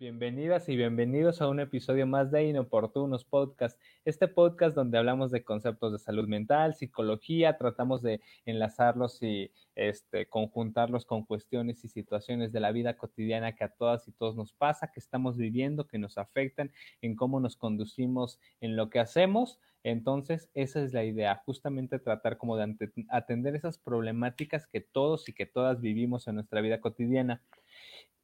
Bienvenidas y bienvenidos a un episodio más de Inoportunos Podcast. Este podcast donde hablamos de conceptos de salud mental, psicología, tratamos de enlazarlos y este, conjuntarlos con cuestiones y situaciones de la vida cotidiana que a todas y todos nos pasa, que estamos viviendo, que nos afectan en cómo nos conducimos en lo que hacemos. Entonces, esa es la idea, justamente tratar como de atender esas problemáticas que todos y que todas vivimos en nuestra vida cotidiana.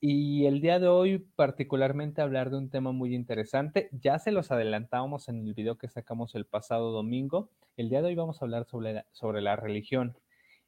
Y el día de hoy particularmente hablar de un tema muy interesante. Ya se los adelantábamos en el video que sacamos el pasado domingo. El día de hoy vamos a hablar sobre la, sobre la religión.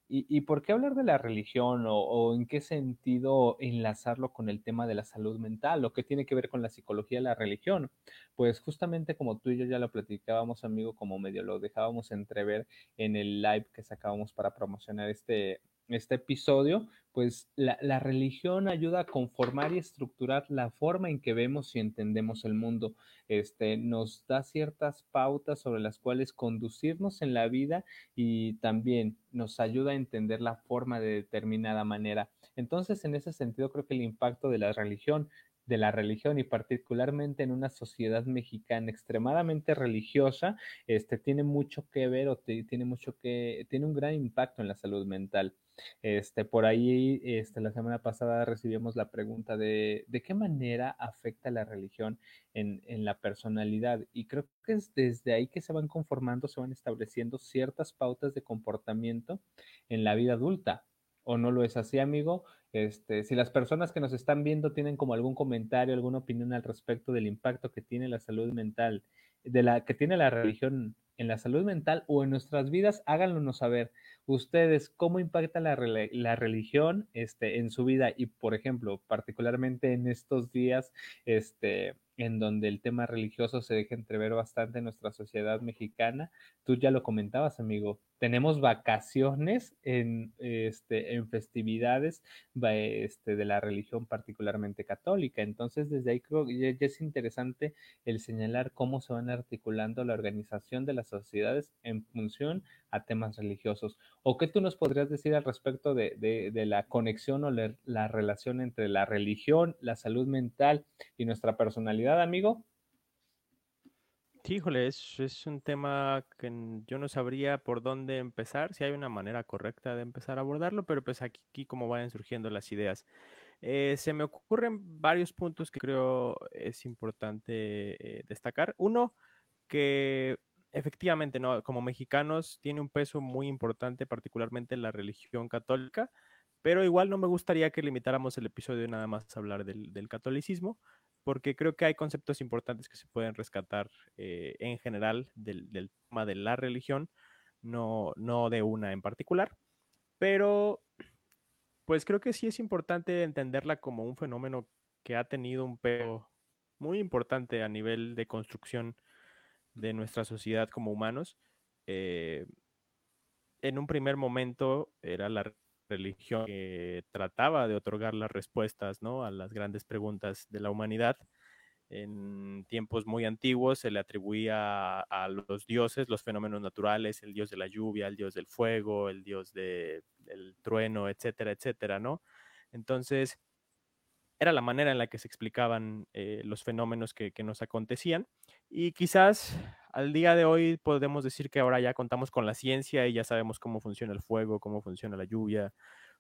¿Y, por qué hablar de la religión o, en qué sentido enlazarlo con el tema de la salud mental o qué tiene que ver con la psicología de la religión? Pues justamente como tú y yo ya lo platicábamos, amigo, como medio lo dejábamos entrever en el live que sacábamos para promocionar este, este episodio, pues la, religión ayuda a conformar y estructurar la forma en que vemos y entendemos el mundo. Este, nos da ciertas pautas sobre las cuales conducirnos en la vida y también nos ayuda a entender la forma de determinada manera. Entonces, en ese sentido, creo que el impacto de la religión de la religión y particularmente en una sociedad mexicana extremadamente religiosa, este, tiene mucho que ver o tiene mucho que, tiene un gran impacto en la salud mental. Este, por ahí, este, la semana pasada recibimos la pregunta de de qué manera afecta la religión en, en la personalidad. Y creo que es desde ahí que se van conformando, se van estableciendo ciertas pautas de comportamiento en la vida adulta. ¿O no lo es así, amigo? Este, si las personas que nos están viendo tienen como algún comentario, alguna opinión al respecto del impacto que tiene la salud mental, de la que tiene la religión en la salud mental o en nuestras vidas, háganlo saber. Ustedes, ¿cómo impacta la, la, religión este, en su vida? Y, por ejemplo, particularmente en estos días, este, en donde el tema religioso se deja entrever bastante en nuestra sociedad mexicana. Tú ya lo comentabas, amigo. Tenemos vacaciones en, este, en festividades este, de la religión particularmente católica. Entonces, desde ahí creo que ya es interesante el señalar cómo se van articulando la organización de las sociedades en función a temas religiosos. ¿O qué tú nos podrías decir al respecto de, la conexión o la relación entre la religión, la salud mental y nuestra personalidad, amigo? Híjole, es, es, un tema que yo no sabría por dónde empezar, si hay una manera correcta de empezar a abordarlo, pero pues aquí, aquí como vayan surgiendo las ideas. Eh, se me ocurren varios puntos que creo es importante eh, destacar. Uno, que efectivamente, ¿no? Como mexicanos tiene un peso muy importante, particularmente la religión católica, pero igual no me gustaría que limitáramos el episodio nada más a hablar del, catolicismo, porque creo que hay conceptos importantes que se pueden rescatar eh, en general del, tema de la religión, no, no de una en particular, pero pues creo que sí es importante entenderla como un fenómeno que ha tenido un peso muy importante a nivel de construcción de nuestra sociedad como humanos. Eh, en un primer momento era la religión que trataba de otorgar las respuestas ¿no? a las grandes preguntas de la humanidad. En tiempos muy antiguos se le atribuía a, los dioses los fenómenos naturales, el dios de la lluvia, el dios del fuego, el dios del trueno, etcétera, etcétera, ¿no? Entonces, era la manera en la que se explicaban eh, los fenómenos que, nos acontecían. Y quizás al día de hoy podemos decir que ahora ya contamos con la ciencia y ya sabemos cómo funciona el fuego, cómo funciona la lluvia,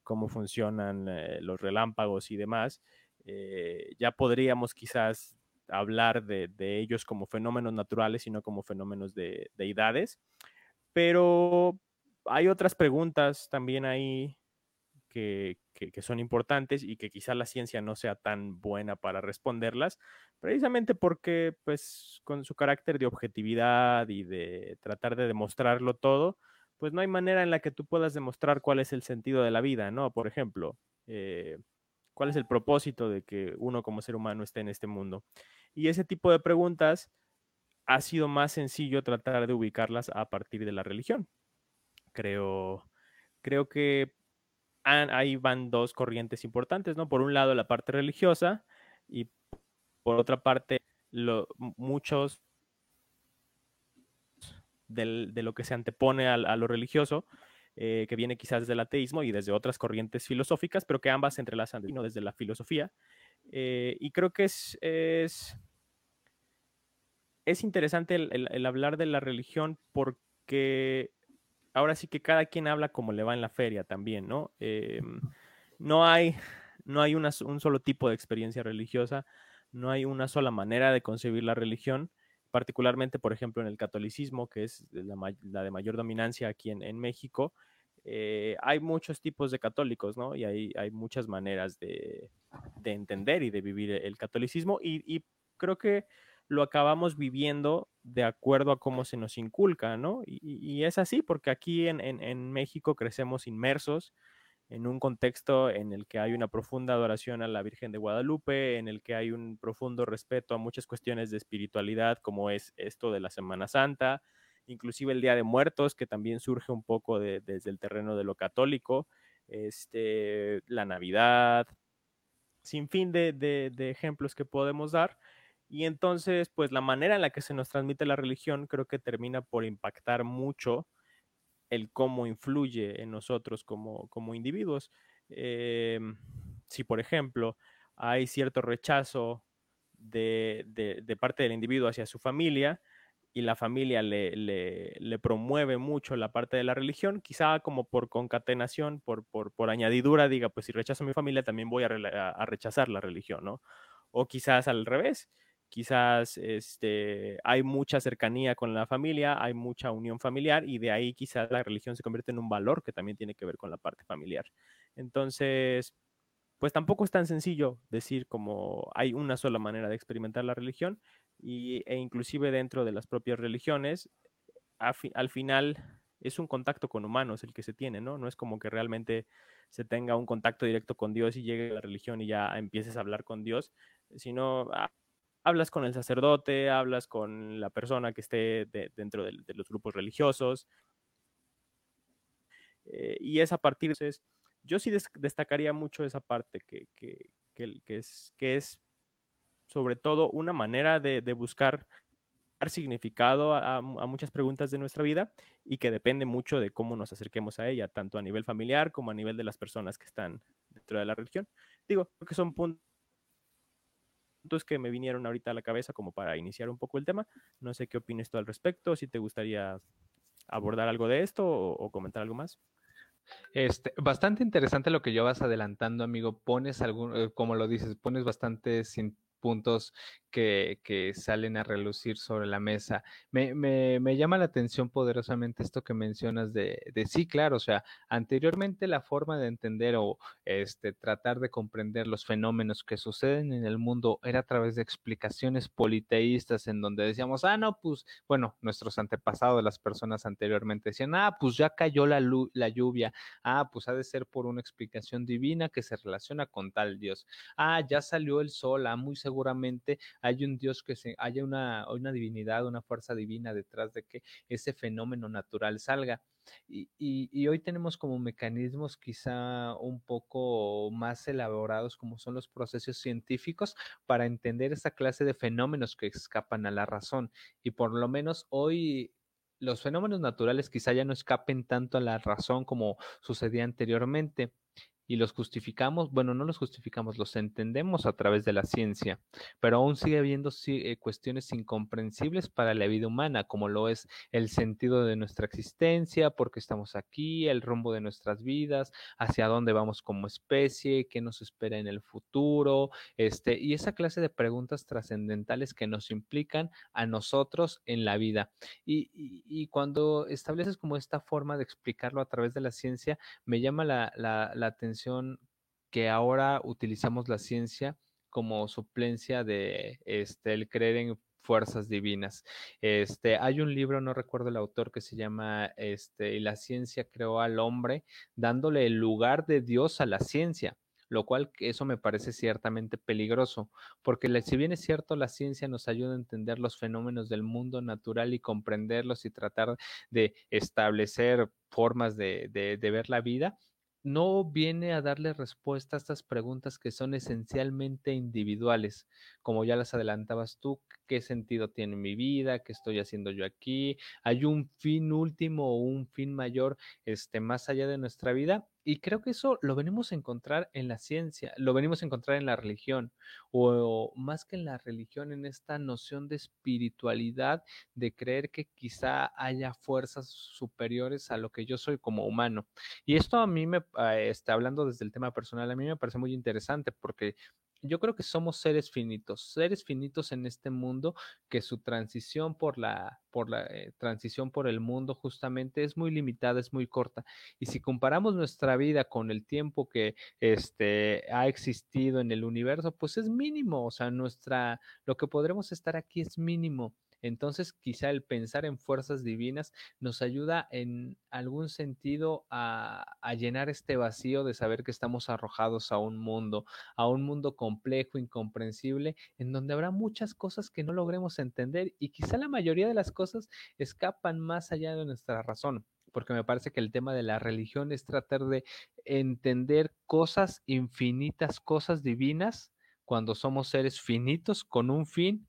cómo funcionan eh, los relámpagos y demás. Eh, ya podríamos quizás hablar de, ellos como fenómenos naturales y no como fenómenos de deidades. Pero hay otras preguntas también ahí que, son importantes y que quizá la ciencia no sea tan buena para responderlas, precisamente porque, pues, con su carácter de objetividad y de tratar de demostrarlo todo, pues no hay manera en la que tú puedas demostrar cuál es el sentido de la vida, ¿no? Por ejemplo, eh, cuál es el propósito de que uno como ser humano esté en este mundo. Y ese tipo de preguntas ha sido más sencillo tratar de ubicarlas a partir de la religión. Creo, creo que ahí van dos corrientes importantes, ¿no? Por un lado la parte religiosa y por otra parte muchos de lo que se antepone a, lo religioso, eh, que viene quizás del ateísmo y desde otras corrientes filosóficas, pero que ambas se entrelazan ¿no? desde la filosofía. Eh, y creo que es, es, es interesante el, hablar de la religión porque ahora sí que cada quien habla como le va en la feria también, ¿no? Em, no hay, no hay un solo tipo de experiencia religiosa, no hay una sola manera de concebir la religión, particularmente, por ejemplo, en el catolicismo, que es la, de mayor dominancia aquí en, México. Eh, hay muchos tipos de católicos, ¿no? Y hay, hay muchas maneras de, entender y de vivir el catolicismo. Y, creo que lo acabamos viviendo de acuerdo a cómo se nos inculca, ¿no? Y, es así, porque aquí en México crecemos inmersos en un contexto en el que hay una profunda adoración a la Virgen de Guadalupe, en el que hay un profundo respeto a muchas cuestiones de espiritualidad, como es esto de la Semana Santa, inclusive el Día de Muertos, que también surge un poco desde el terreno de lo católico, este, la Navidad, sin fin de, de ejemplos que podemos dar. Y entonces, pues la manera en la que se nos transmite la religión creo que termina por impactar mucho el cómo influye en nosotros como, como individuos. Em, si, por ejemplo, hay cierto rechazo de, de, parte del individuo hacia su familia y la familia le, le, promueve mucho la parte de la religión, quizá como por concatenación, por, por, por añadidura, diga, pues si rechazo a mi familia, también voy a, a rechazar la religión, ¿no? O quizás al revés, quizás este, hay mucha cercanía con la familia, hay mucha unión familiar y de ahí quizás la religión se convierte en un valor que también tiene que ver con la parte familiar. Entonces, pues tampoco es tan sencillo decir como hay una sola manera de experimentar la religión y, e inclusive dentro de las propias religiones, al final es un contacto con humanos el que se tiene, ¿no? No es como que realmente se tenga un contacto directo con Dios y llegue a la religión y ya empieces a hablar con Dios, sino ah, hablas con el sacerdote, hablas con la persona que esté dentro de, los grupos religiosos. Eh, y es a partir de eso, yo sí destacaría mucho esa parte que, que, es, que es sobre todo una manera de, buscar dar significado a, muchas preguntas de nuestra vida y que depende mucho de cómo nos acerquemos a ella, tanto a nivel familiar como a nivel de las personas que están dentro de la religión. Digo, que son puntos que me vinieron ahorita a la cabeza como para iniciar un poco el tema. No sé qué opinas tú al respecto, si te gustaría abordar algo de esto o, comentar algo más. Este, bastante interesante lo que yo vas adelantando, amigo. Pones algún, eh, como lo dices, pones bastante puntos que, salen a relucir sobre la mesa. Me, me, me, llama la atención poderosamente esto que mencionas de, de, sí, claro, o sea, anteriormente la forma de entender o este, tratar de comprender los fenómenos que suceden en el mundo era a través de explicaciones politeístas en donde decíamos, ah, no, pues, bueno, nuestros antepasados, las personas anteriormente decían, ah, pues ya cayó la, la lluvia, ah, pues ha de ser por una explicación divina que se relaciona con tal Dios, ah, ya salió el sol, ah, muy seguramente hay un Dios que se, haya una, una divinidad, una fuerza divina detrás de que ese fenómeno natural salga. Y, y, hoy tenemos como mecanismos quizá un poco más elaborados como son los procesos científicos para entender esa clase de fenómenos que escapan a la razón. Y por lo menos hoy los fenómenos naturales quizá ya no escapen tanto a la razón como sucedía anteriormente y los justificamos, bueno, no los justificamos, los entendemos a través de la ciencia, pero aún sigue habiendo eh, cuestiones incomprensibles para la vida humana, como lo es el sentido de nuestra existencia, por qué estamos aquí, el rumbo de nuestras vidas, hacia dónde vamos como especie, qué nos espera en el futuro, este, y esa clase de preguntas trascendentales que nos implican a nosotros en la vida. Y, y, cuando estableces como esta forma de explicarlo a través de la ciencia, me llama la, la, la atención que ahora utilizamos la ciencia como suplencia de este, el creer en fuerzas divinas. Este, hay un libro, no recuerdo el autor, que se llama este, la ciencia creó al hombre, dándole el lugar de Dios a la ciencia lo cual eso me parece ciertamente peligroso, porque si bien es cierto, la ciencia nos ayuda a entender los fenómenos del mundo natural y comprenderlos y tratar de establecer formas de, de ver la vida, no viene a darle respuesta a estas preguntas que son esencialmente individuales, como ya las adelantabas tú, qué sentido tiene mi vida, qué estoy haciendo yo aquí, hay un fin último o un fin mayor, este, más allá de nuestra vida. Y creo que eso lo venimos a encontrar en la ciencia, lo venimos a encontrar en la religión, o, más que en la religión, en esta noción de espiritualidad, de creer que quizá haya fuerzas superiores a lo que yo soy como humano. Y esto a mí me, está hablando desde el tema personal, a mí me parece muy interesante porque yo creo que somos seres finitos, seres finitos en este mundo que su transición por la, por la eh, transición por el mundo justamente es muy limitada, es muy corta. Y si comparamos nuestra vida con el tiempo que este, ha existido en el universo, pues es mínimo, o sea, nuestra, lo que podremos estar aquí es mínimo. Entonces, quizá el pensar en fuerzas divinas nos ayuda en algún sentido a, llenar este vacío de saber que estamos arrojados a un mundo, a un mundo complejo, incomprensible, en donde habrá muchas cosas que no logremos entender y quizá la mayoría de las cosas escapan más allá de nuestra razón porque me parece que el tema de la religión es tratar de entender cosas infinitas, cosas divinas, cuando somos seres finitos con un fin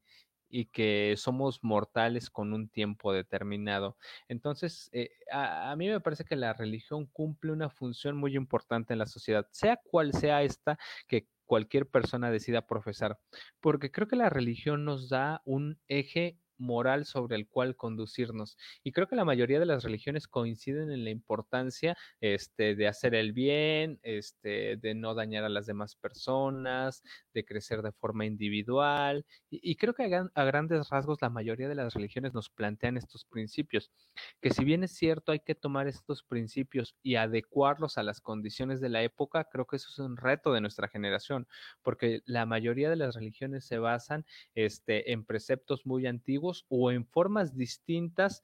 y que somos mortales con un tiempo determinado. Entonces, eh, a, a, mí me parece que la religión cumple una función muy importante en la sociedad, sea cual sea esta que cualquier persona decida profesar, porque creo que la religión nos da un eje moral sobre el cual conducirnos. Y creo que la mayoría de las religiones coinciden en la importancia este, de hacer el bien, este, de no dañar a las demás personas, de crecer de forma individual. Y, creo que a, a, grandes rasgos la mayoría de las religiones nos plantean estos principios, que si bien es cierto hay que tomar estos principios y adecuarlos a las condiciones de la época, creo que eso es un reto de nuestra generación, porque la mayoría de las religiones se basan este, en preceptos muy antiguos, o en formas distintas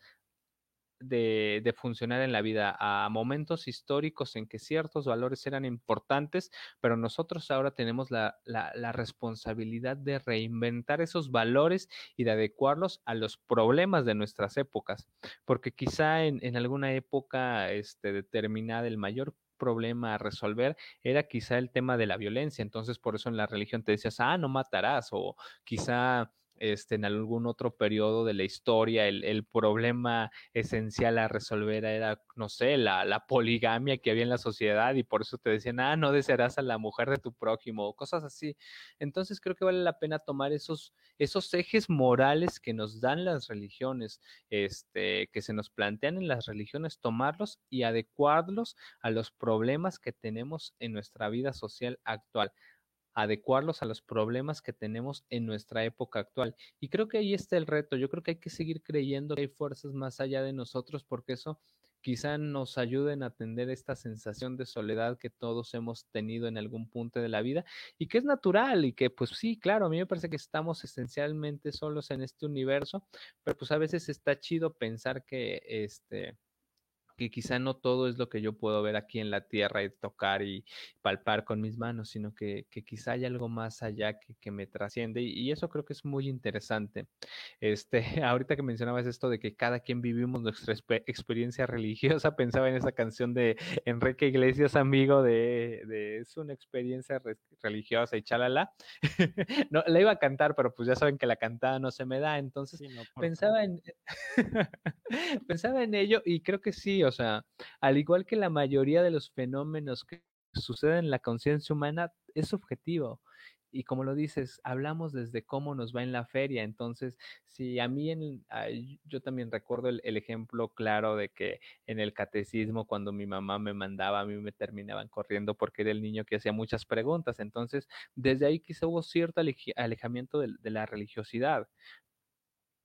de, funcionar en la vida, a momentos históricos en que ciertos valores eran importantes, pero nosotros ahora tenemos la, la, la responsabilidad de reinventar esos valores y de adecuarlos a los problemas de nuestras épocas, porque quizá en, en alguna época este, determinada el mayor problema a resolver era quizá el tema de la violencia, entonces por eso en la religión te decías, ah, no matarás, o quizá este, en algún otro periodo de la historia, el, el, problema esencial a resolver era, no sé, la, la, poligamia que había en la sociedad y por eso te decían, ah, no desearás a la mujer de tu prójimo, o cosas así. Entonces creo que vale la pena tomar esos, esos ejes morales que nos dan las religiones, este, que se nos plantean en las religiones, tomarlos y adecuarlos a los problemas que tenemos en nuestra vida social actual adecuarlos a los problemas que tenemos en nuestra época actual. Y creo que ahí está el reto. Yo creo que hay que seguir creyendo que hay fuerzas más allá de nosotros porque eso quizá nos ayuden a atender esta sensación de soledad que todos hemos tenido en algún punto de la vida y que es natural y que pues sí, claro, a mí me parece que estamos esencialmente solos en este universo, pero pues a veces está chido pensar que este que quizá no todo es lo que yo puedo ver aquí en la tierra y tocar y palpar con mis manos, sino que, que quizá hay algo más allá que, que me trasciende y, y, eso creo que es muy interesante. Este, ahorita que mencionabas esto de que cada quien vivimos nuestra experiencia religiosa, pensaba en esa canción de Enrique Iglesias, amigo de, de es una experiencia re religiosa y chalala. no, la iba a cantar, pero pues ya saben que la cantada no se me da, entonces sí, no, pensaba en pensaba en ello y creo que sí, o sea, al igual que la mayoría de los fenómenos que suceden en la conciencia humana, es subjetivo. Y como lo dices, hablamos desde cómo nos va en la feria. Entonces, si a mí, en, yo también recuerdo el, ejemplo claro de que en el catecismo, cuando mi mamá me mandaba, a mí me terminaban corriendo porque era el niño que hacía muchas preguntas. Entonces, desde ahí quizá hubo cierto alejamiento de la religiosidad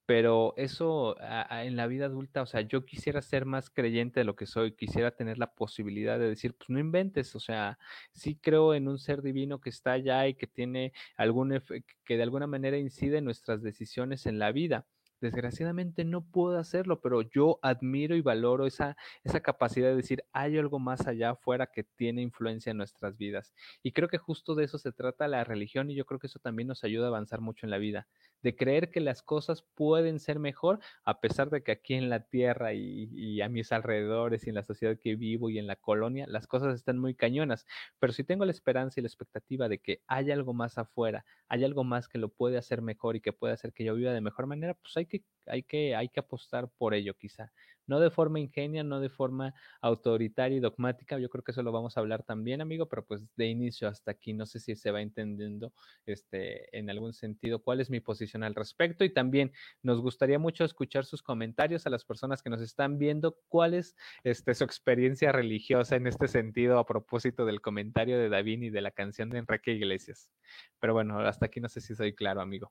pero eso a, en la vida adulta, o sea, yo quisiera ser más creyente de lo que soy, quisiera tener la posibilidad de decir, pues no inventes, o sea, sí creo en un ser divino que está allá y que tiene algún, que de alguna manera incide en nuestras decisiones en la vida. Desgraciadamente no puedo hacerlo, pero yo admiro y valoro esa, esa capacidad de decir, hay algo más allá afuera que tiene influencia en nuestras vidas. Y creo que justo de eso se trata la religión y yo creo que eso también nos ayuda a avanzar mucho en la vida, de creer que las cosas pueden ser mejor, a pesar de que aquí en la tierra y, a mis alrededores y en la sociedad que vivo y en la colonia, las cosas están muy cañonas. Pero si tengo la esperanza y la expectativa de que hay algo más afuera, hay algo más que lo puede hacer mejor y que puede hacer que yo viva de mejor manera, pues hay que, hay que, hay que apostar por ello quizá no de forma ingenia, no de forma autoritaria y dogmática, yo creo que eso lo vamos a hablar también, amigo, pero pues de inicio hasta aquí no sé si se va entendiendo este, en algún sentido cuál es mi posición al respecto y también nos gustaría mucho escuchar sus comentarios a las personas que nos están viendo, cuál es este, su experiencia religiosa en este sentido a propósito del comentario de David y de la canción de Enrique Iglesias. Pero bueno, hasta aquí no sé si soy claro, amigo.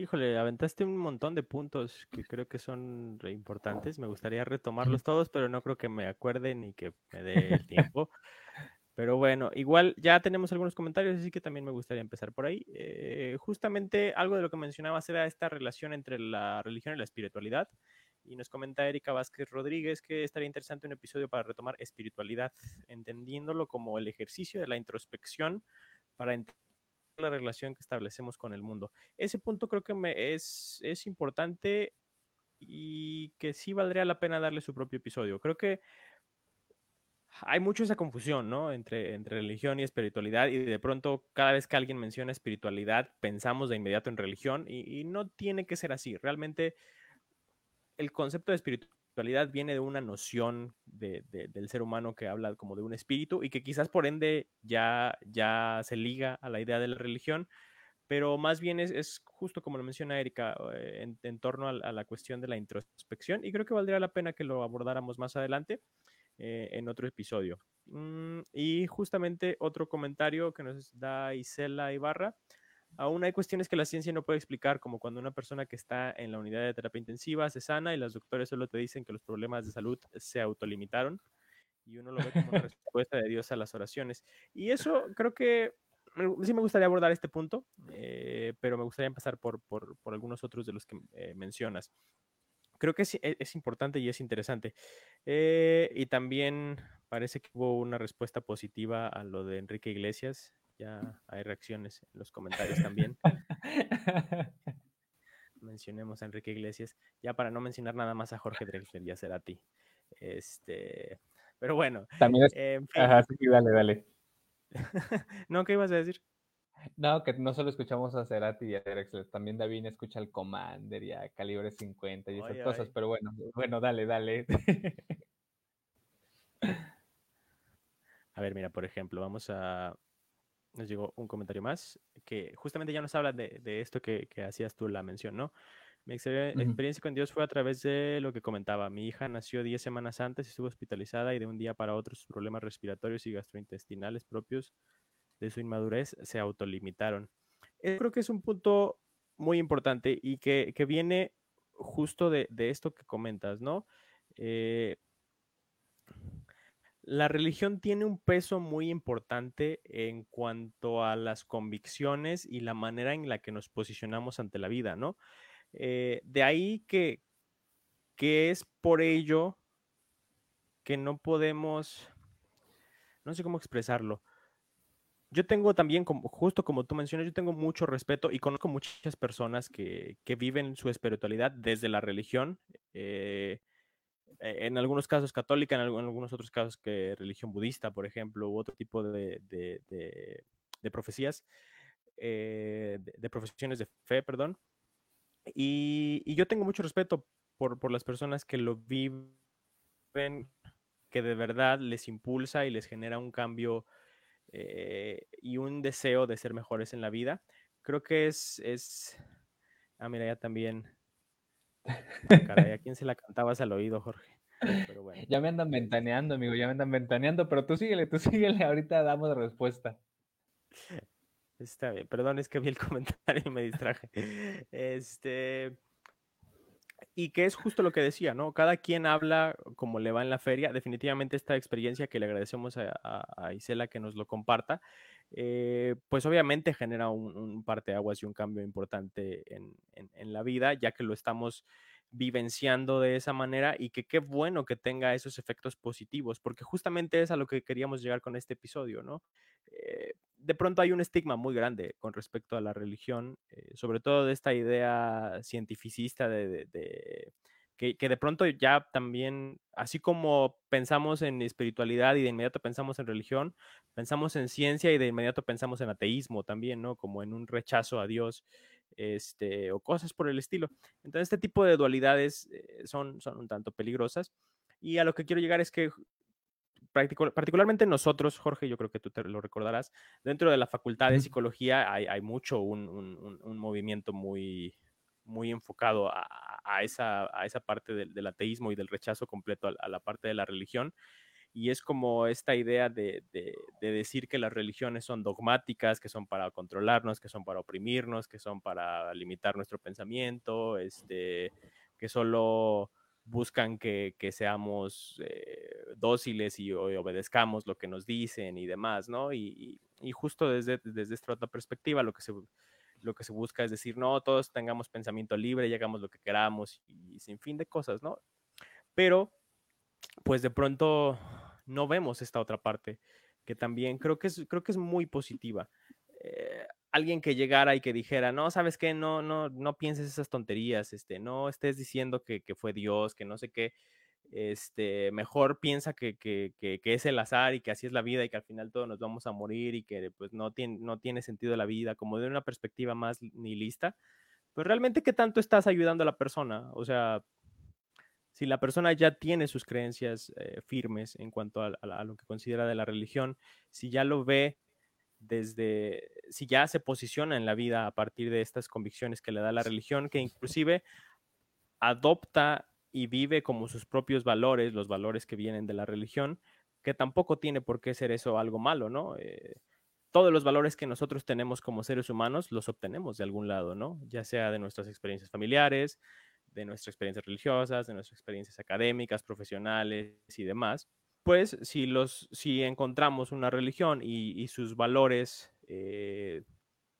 Híjole, aventaste un montón de puntos que creo que son importantes. Me gustaría retomarlos todos, pero no creo que me acuerde ni que me dé el tiempo. Pero bueno, igual ya tenemos algunos comentarios, así que también me gustaría empezar por ahí. Eh, justamente algo de lo que mencionabas era esta relación entre la religión y la espiritualidad. Y nos comenta Erika Vázquez Rodríguez que estaría interesante un episodio para retomar espiritualidad, entendiéndolo como el ejercicio de la introspección para entender la relación que establecemos con el mundo. Ese punto creo que me es, es importante y que sí valdría la pena darle su propio episodio. Creo que hay mucho esa confusión, ¿no? Entre, entre religión y espiritualidad y de pronto cada vez que alguien menciona espiritualidad pensamos de inmediato en religión y, y no tiene que ser así. Realmente el concepto de espiritualidad viene de una noción de, del ser humano que habla como de un espíritu y que quizás por ende ya, ya se liga a la idea de la religión, pero más bien es, es justo como lo menciona Erika, eh, en, torno a, la cuestión de la introspección y creo que valdría la pena que lo abordáramos más adelante eh, en otro episodio. Mm, y justamente otro comentario que nos da Isela Ibarra. Aún hay cuestiones que la ciencia no puede explicar, como cuando una persona que está en la unidad de terapia intensiva se sana y los doctores solo te dicen que los problemas de salud se autolimitaron y uno lo ve como una respuesta de Dios a las oraciones. Y eso creo que sí me gustaría abordar este punto, eh, pero me gustaría empezar por, por, por, algunos otros de los que eh, mencionas. Creo que es, e, es, importante y es interesante. Eh, y también parece que hubo una respuesta positiva a lo de Enrique Iglesias. Ya hay reacciones en los comentarios también. Mencionemos a Enrique Iglesias. Ya para no mencionar nada más a Jorge Drexler, ya será a ti. Este, pero bueno. También es... Ajá, sí, dale, dale. no, ¿qué ibas a decir? No, que no solo escuchamos a Cerati y a Drexler, también David escucha al Commander y a Calibre 50 y esas cosas, pero bueno, bueno, dale, dale. A ver, mira, por ejemplo, vamos a nos llegó un comentario más que justamente ya nos habla de, esto que, hacías tú la mención, ¿no? Mi experiencia con Dios fue a través de lo que comentaba. Mi hija nació 10 semanas antes, estuvo hospitalizada y de un día para otro sus problemas respiratorios y gastrointestinales propios de su inmadurez se autolimitaron. Yo creo que es un punto muy importante y que, viene justo de, esto que comentas, ¿no? Eh, la religión tiene un peso muy importante en cuanto a las convicciones y la manera en la que nos posicionamos ante la vida, ¿no? Eh, de ahí que, que es por ello que no podemos, no sé cómo expresarlo. Yo tengo también, justo como tú mencionas, yo tengo mucho respeto y conozco muchas personas que, que viven su espiritualidad desde la religión. Eh, en algunos casos católica, en, algunos otros casos que religión budista, por ejemplo, u otro tipo de, de, profecías, eh, de, profesiones de fe, perdón. Y, y, yo tengo mucho respeto por, por las personas que lo viven, que de verdad les impulsa y les genera un cambio eh, y un deseo de ser mejores en la vida. Creo que es, es... Ah, mira, ya también Caray, ¿a quién se la cantabas al oído, Jorge? Ya me andan ventaneando, amigo, ya me andan ventaneando, pero tú síguele, tú síguele, ahorita damos respuesta. Está bien, perdón, es que vi el comentario y me distraje. Este, y que es justo lo que decía, ¿no? Cada quien habla como le va en la feria. Definitivamente esta experiencia que le agradecemos a, Isela que nos lo comparta, eh, pues obviamente genera un, un aguas y un cambio importante en, en, la vida, ya que lo estamos vivenciando de esa manera y que qué bueno que tenga esos efectos positivos, porque justamente es a lo que queríamos llegar con este episodio, ¿no? Eh, de pronto hay un estigma muy grande con respecto a la religión, eh, sobre todo de esta idea cientificista de, que, que, de pronto ya también, así como pensamos en espiritualidad y de inmediato pensamos en religión, pensamos en ciencia y de inmediato pensamos en ateísmo también, ¿no? Como en un rechazo a Dios este, o cosas por el estilo. Entonces, este tipo de dualidades eh, son, son un tanto peligrosas. Y a lo que quiero llegar es que particularmente nosotros, Jorge, yo creo que tú te lo recordarás, dentro de la facultad de psicología hay, hay mucho un, un, un, movimiento muy, muy enfocado a, esa, parte del, ateísmo y del rechazo completo a, la parte de la religión y es como esta idea de, de, de, decir que las religiones son dogmáticas, que son para controlarnos, que son para oprimirnos, que son para limitar nuestro pensamiento, este, que solo buscan que, seamos eh, dóciles y, obedezcamos lo que nos dicen y demás, ¿no? Y, y, justo desde, desde esta otra perspectiva lo que se lo que se busca es decir, no, todos tengamos pensamiento libre y hagamos lo que queramos y sin fin de cosas, ¿no? Pero pues de pronto no vemos esta otra parte que también creo que es, creo que es muy positiva. Eh, alguien que llegara y que dijera, no, sabes qué, no, no, no pienses esas tonterías, este, no estés diciendo que, que fue Dios, que no sé qué, este, mejor piensa que, que, que, que, es el azar y que así es la vida y que al final todos nos vamos a morir y que pues no tiene, no tiene sentido la vida, como de una perspectiva más nihilista, pues realmente qué tanto estás ayudando a la persona, o sea, si la persona ya tiene sus creencias eh, firmes en cuanto a, a, lo que considera de la religión, si ya lo ve desde, si ya se posiciona en la vida a partir de estas convicciones que le da la religión, que inclusive adopta y vive como sus propios valores, los valores que vienen de la religión, que tampoco tiene por qué ser eso algo malo, ¿no? Eh, todos los valores que nosotros tenemos como seres humanos los obtenemos de algún lado, ¿no? Ya sea de nuestras experiencias familiares, de nuestras experiencias religiosas, de nuestras experiencias académicas, profesionales y demás, pues si, los, si encontramos una religión y, sus valores eh,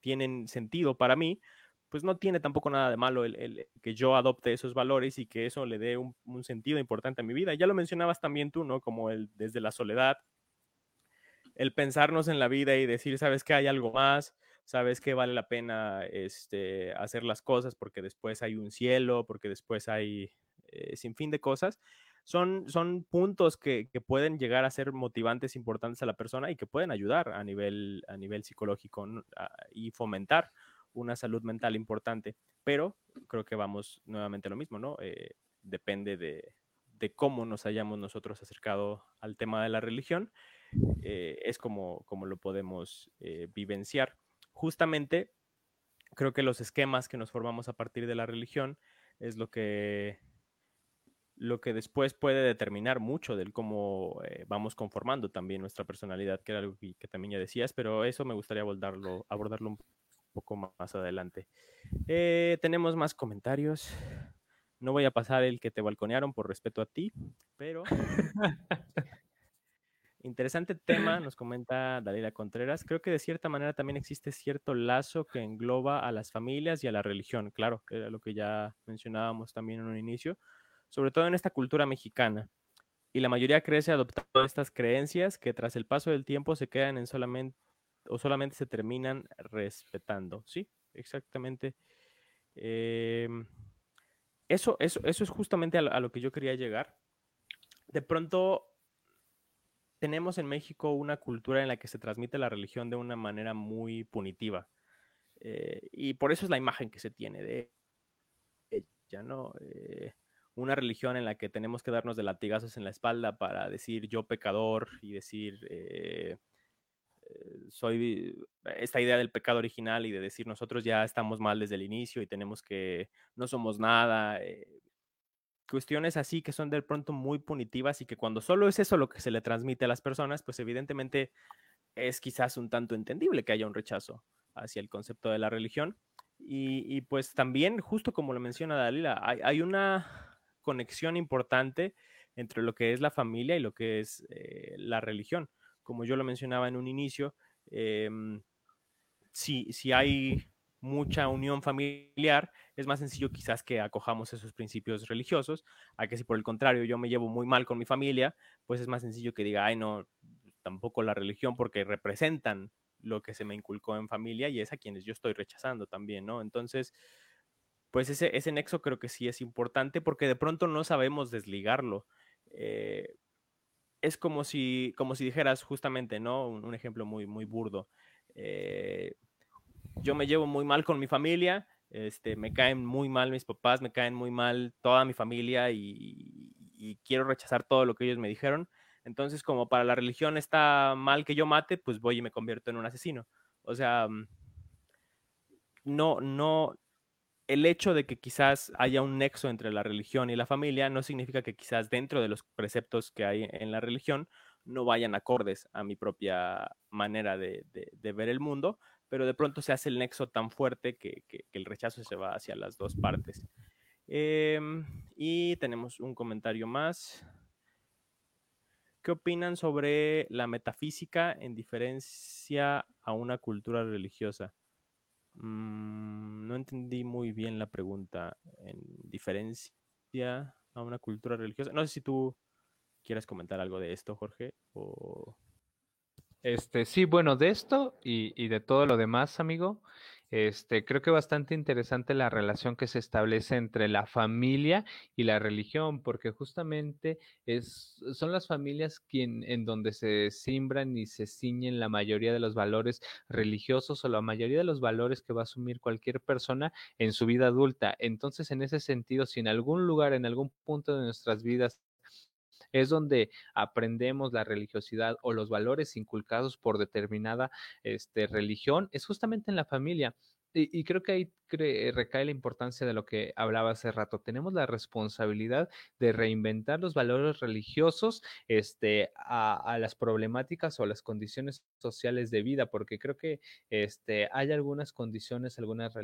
tienen sentido para mí, pues no tiene tampoco nada de malo el, que yo adopte esos valores y que eso le dé un, sentido importante a mi vida. Ya lo mencionabas también tú, ¿no? Como el desde la soledad, el pensarnos en la vida y decir, ¿sabes que hay algo más? sabes que vale la pena este, hacer las cosas porque después hay un cielo, porque después hay eh, sin fin de cosas. Son, son puntos que, que, pueden llegar a ser motivantes importantes a la persona y que pueden ayudar a nivel, a nivel psicológico y fomentar una salud mental importante. Pero creo que vamos nuevamente a lo mismo, ¿no? Eh, depende de, cómo nos hayamos nosotros acercado al tema de la religión, eh, es como, como lo podemos eh, vivenciar justamente creo que los esquemas que nos formamos a partir de la religión es lo que lo que después puede determinar mucho del cómo vamos conformando también nuestra personalidad, que era algo que, que, también ya decías, pero eso me gustaría abordarlo, abordarlo un poco más adelante. Eh, tenemos más comentarios. No voy a pasar el que te balconearon por respeto a ti, pero Interesante tema, nos comenta Dalila Contreras. Creo que de cierta manera también existe cierto lazo que engloba a las familias y a la religión, claro, era lo que ya mencionábamos también en un inicio, sobre todo en esta cultura mexicana. Y la mayoría crece adoptando estas creencias que tras el paso del tiempo se quedan en solamente o solamente se terminan respetando. Sí, exactamente. Eh, eso, eso, eso es justamente a lo, que yo quería llegar. De pronto tenemos en México una cultura en la que se transmite la religión de una manera muy punitiva. Eh, y por eso es la imagen que se tiene de ella, ¿no? Eh, una religión en la que tenemos que darnos de latigazos en la espalda para decir yo pecador y decir eh soy esta idea del pecado original y de decir nosotros ya estamos mal desde el inicio y tenemos que no somos nada. Eh, cuestiones así que son de pronto muy punitivas y que cuando solo es eso lo que se le transmite a las personas, pues evidentemente es quizás un tanto entendible que haya un rechazo hacia el concepto de la religión. Y, pues también, justo como lo menciona Dalila, hay, hay, una conexión importante entre lo que es la familia y lo que es eh, la religión. Como yo lo mencionaba en un inicio, eh, si, si hay mucha unión familiar, es más sencillo quizás que acojamos esos principios religiosos, a que si por el contrario yo me llevo muy mal con mi familia, pues es más sencillo que diga, ay no, tampoco la religión porque representan lo que se me inculcó en familia y es a quienes yo estoy rechazando también, ¿no? Entonces, pues ese, ese nexo creo que sí es importante porque de pronto no sabemos desligarlo. Eh, es como si, como si dijeras justamente, ¿no? Un, ejemplo muy, muy burdo. Eh, yo me llevo muy mal con mi familia, este, me caen muy mal mis papás, me caen muy mal toda mi familia y, y quiero rechazar todo lo que ellos me dijeron. Entonces, como para la religión está mal que yo mate, pues voy y me convierto en un asesino. O sea, mm, no, no, el hecho de que quizás haya un nexo entre la religión y la familia no significa que quizás dentro de los preceptos que hay en la religión no vayan acordes a mi propia manera de, ver el mundo, pero de pronto se hace el nexo tan fuerte que, el rechazo se va hacia las dos partes. Em, y tenemos un comentario más. ¿Qué opinan sobre la metafísica en diferencia a una cultura religiosa? Mm, no entendí muy bien la pregunta. En diferencia a una cultura religiosa. No sé si tú quieres comentar algo de esto, Jorge. Este, sí, bueno, de esto y, y, de todo lo demás, amigo, este, creo que bastante interesante la relación que se establece entre la familia y la religión, porque justamente es, son las familias en donde se simbran y se ciñen la mayoría de los valores religiosos o la mayoría de los valores que va a asumir cualquier persona en su vida adulta. Entonces, en ese sentido, si en algún lugar, en algún punto de nuestras vidas es donde aprendemos la religiosidad o los valores inculcados por determinada este, religión, es justamente en la familia. Y, creo que ahí recae la importancia de lo que hablaba hace rato. Tenemos la responsabilidad de reinventar los valores religiosos este, a, las problemáticas o las condiciones sociales de vida, porque creo que este, hay algunas condiciones, algunas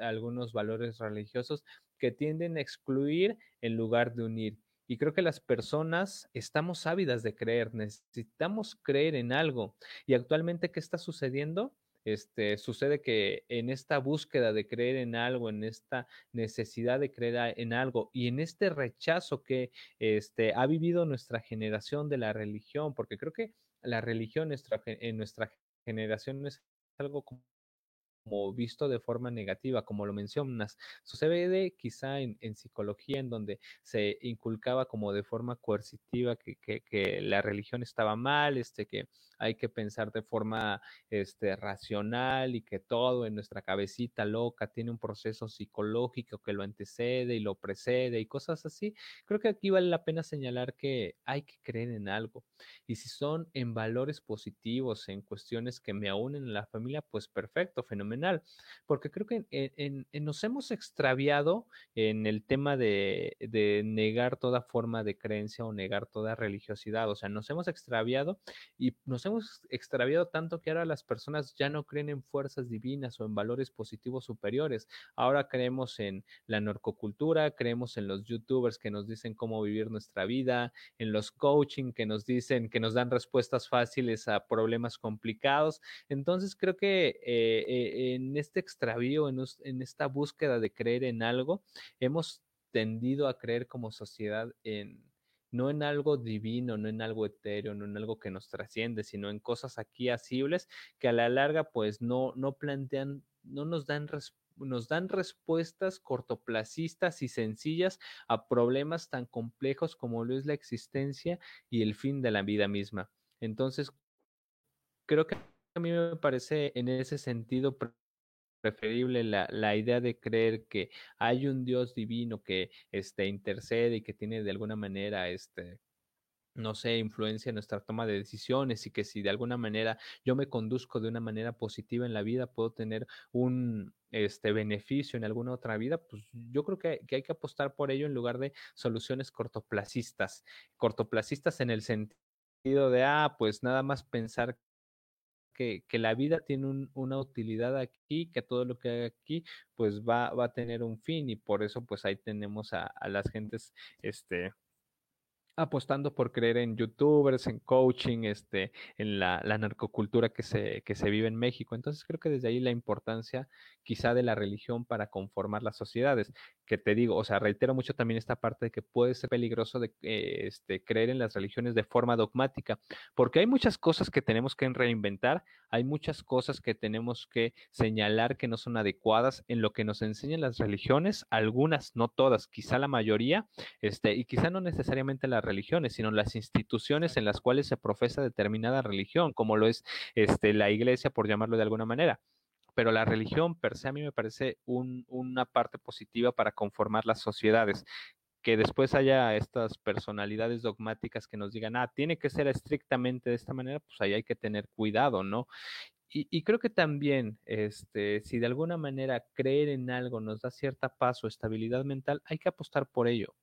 algunos valores religiosos que tienden a excluir en lugar de unir. Y creo que las personas estamos ávidas de creer, necesitamos creer en algo. Y actualmente, ¿qué está sucediendo? Este, sucede que en esta búsqueda de creer en algo, en esta necesidad de creer en algo y en este rechazo que este, ha vivido nuestra generación de la religión, porque creo que la religión en nuestra generación es algo como visto de forma negativa, como lo mencionas. Sucede quizá en, psicología, en donde se inculcaba como de forma coercitiva que, que, la religión estaba mal, este, que hay que pensar de forma este, racional y que todo en nuestra cabecita loca tiene un proceso psicológico que lo antecede y lo precede y cosas así. Creo que aquí vale la pena señalar que hay que creer en algo. Y si son en valores positivos, en cuestiones que me unen en la familia, pues perfecto, fenomenal. Porque creo que nos hemos extraviado en el tema de, de negar toda forma de creencia o negar toda religiosidad. O sea, nos hemos extraviado y nos hemos extraviado tanto que ahora las personas ya no creen en fuerzas divinas o en valores positivos superiores. Ahora creemos en la narcocultura, creemos en los youtubers que nos dicen cómo vivir nuestra vida, en los coaching que nos dicen, que nos dan respuestas fáciles a problemas complicados. Entonces creo que eh, eh, en este extravío, en, en esta búsqueda de creer en algo, hemos tendido a creer como sociedad en no en algo divino, no en algo etéreo, no en algo que nos trasciende, sino en cosas aquí asibles que a la larga pues no, no plantean, no nos dan nos dan respuestas cortoplacistas y sencillas a problemas tan complejos como lo es la existencia y el fin de la vida misma. Entonces, creo que a mí me parece en ese sentido preferible la, la, idea de creer que hay un Dios divino que este, intercede y que tiene de alguna manera este, no sé, influencia en nuestra toma de decisiones y que si de alguna manera yo me conduzco de una manera positiva en la vida, puedo tener un este beneficio en alguna otra vida, pues yo creo que, que hay que apostar por ello en lugar de soluciones cortoplacistas, cortoplacistas en el sentido de, ah, pues nada más pensar que, la vida tiene una utilidad aquí, que todo lo que haga aquí, pues va, va a tener un fin y por eso pues ahí tenemos a, las gentes, este, apostando por creer en youtubers, en coaching, este, en la, la, narcocultura que se, que se vive en México. Entonces creo que desde ahí la importancia quizá de la religión para conformar las sociedades. Que te digo, o sea, reitero mucho también esta parte de que puede ser peligroso de eh, este, creer en las religiones de forma dogmática, porque hay muchas cosas que tenemos que reinventar, hay muchas cosas que tenemos que señalar que no son adecuadas en lo que nos enseñan las religiones, algunas, no todas, quizá la mayoría, este, y quizá no necesariamente las religiones, sino las instituciones en las cuales se profesa determinada religión, como lo es este, la iglesia, por llamarlo de alguna manera. Pero la religión per se a mí me parece un, una parte positiva para conformar las sociedades que después haya estas personalidades dogmáticas que nos digan, ah, tiene que ser estrictamente de esta manera, pues ahí hay que tener cuidado, ¿no? Y, y, creo que también, este, si de alguna manera creer en algo nos da cierta paz o estabilidad mental, hay que apostar por ello.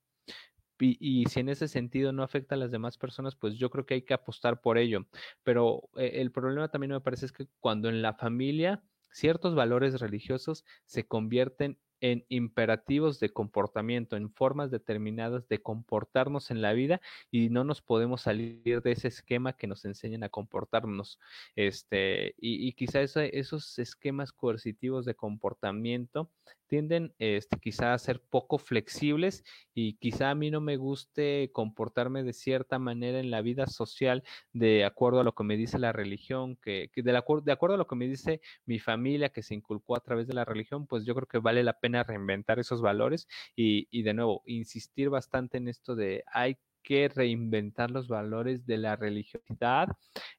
Y, si en ese sentido no afecta a las demás personas, pues yo creo que hay que apostar por ello. Pero eh, el problema también me parece es que cuando en la familia ciertos valores religiosos se convierten en imperativos de comportamiento, en formas determinadas de comportarnos en la vida y no nos podemos salir de ese esquema que nos enseñan a comportarnos. Este, y, y quizá esos esquemas coercitivos de comportamiento tienden este, quizá a ser poco flexibles y quizá a mí no me guste comportarme de cierta manera en la vida social de acuerdo a lo que me dice la religión, que, de, de acuerdo a lo que me dice mi familia que se inculcó a través de la religión, pues yo creo que vale la pena reinventar esos valores y, y de nuevo, insistir bastante en esto de hay que reinventar los valores de la religiosidad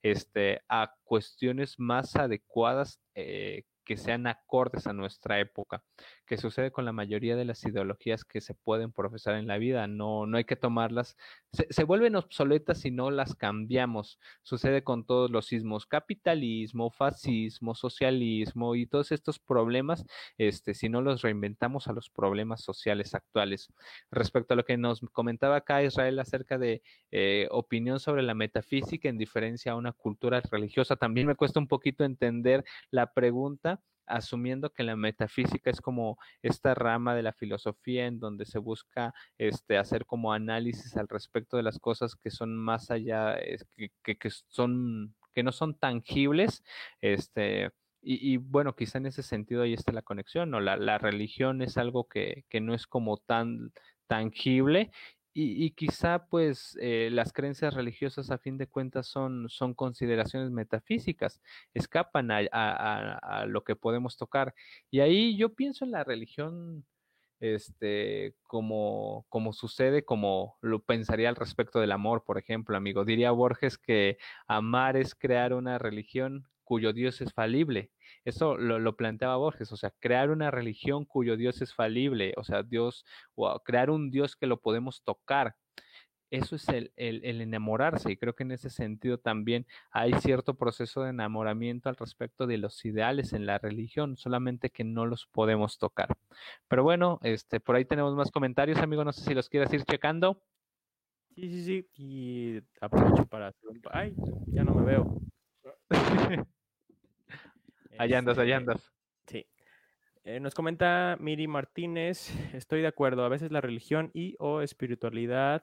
este, a cuestiones más adecuadas eh, que sean acordes a nuestra época, que sucede con la mayoría de las ideologías que se pueden profesar en la vida. No, no hay que tomarlas, se, se vuelven obsoletas si no las cambiamos. Sucede con todos los sismos, capitalismo, fascismo, socialismo y todos estos problemas, este, si no los reinventamos a los problemas sociales actuales. Respecto a lo que nos comentaba acá Israel acerca de eh, opinión sobre la metafísica en diferencia a una cultura religiosa, también me cuesta un poquito entender la pregunta asumiendo que la metafísica es como esta rama de la filosofía en donde se busca este, hacer como análisis al respecto de las cosas que son más allá, que, que, que son, que no son tangibles, este, y, y, bueno, quizá en ese sentido ahí está la conexión, ¿no? La, la religión es algo que, que, no es como tan tangible y, y, quizá pues eh, las creencias religiosas a fin de cuentas son, son consideraciones metafísicas, escapan a, lo que podemos tocar. Y ahí yo pienso en la religión este, como, como sucede, como lo pensaría al respecto del amor, por ejemplo, amigo. Diría Borges que amar es crear una religión cuyo Dios es falible. Eso lo, lo, planteaba Borges, o sea, crear una religión cuyo Dios es falible, o sea, Dios, wow, crear un Dios que lo podemos tocar. Eso es el, el, el, enamorarse y creo que en ese sentido también hay cierto proceso de enamoramiento al respecto de los ideales en la religión, solamente que no los podemos tocar. Pero bueno, este, por ahí tenemos más comentarios, amigo, no sé si los quieras ir checando. Sí, sí, sí, y aprovecho para hacer un... Ay, ya no me veo. allá andas, allá Este, andas. Sí. Eh, nos comenta Miri Martínez, estoy de acuerdo, a veces la religión y o espiritualidad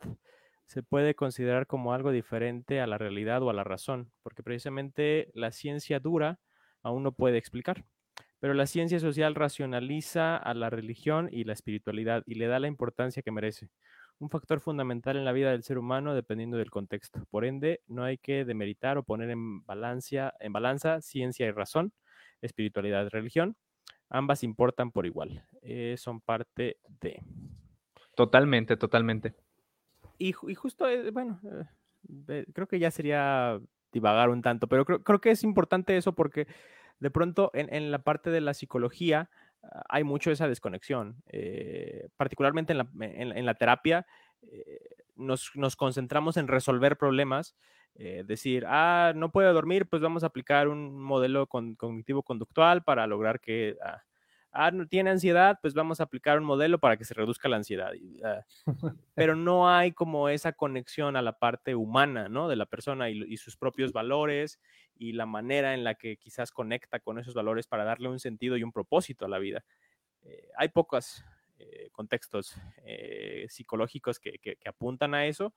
se puede considerar como algo diferente a la realidad o a la razón, porque precisamente la ciencia dura aún no puede explicar, pero la ciencia social racionaliza a la religión y la espiritualidad y le da la importancia que merece. Un factor fundamental en la vida del ser humano dependiendo del contexto. Por ende, no hay que demeritar o poner en, balancia, en balanza ciencia y razón, espiritualidad y religión. Ambas importan por igual. Eh, son parte de. Totalmente, totalmente. Y, justo, eh, bueno, eh, creo que ya sería divagar un tanto, pero creo, creo que es importante eso porque de pronto en, en, la parte de la psicología hay mucho esa desconexión, eh, particularmente en la, en, la terapia. Nos, nos, concentramos en resolver problemas, decir, ah, no puedo dormir, pues vamos a aplicar un modelo con, cognitivo-conductual para lograr que, ah, ah, tiene ansiedad, pues vamos a aplicar un modelo para que se reduzca la ansiedad. Uh, pero no hay como esa conexión a la parte humana, ¿no? De la persona y, sus propios valores y la manera en la que quizás conecta con esos valores para darle un sentido y un propósito a la vida. Eh, hay pocos eh, contextos eh, psicológicos que, apuntan a eso,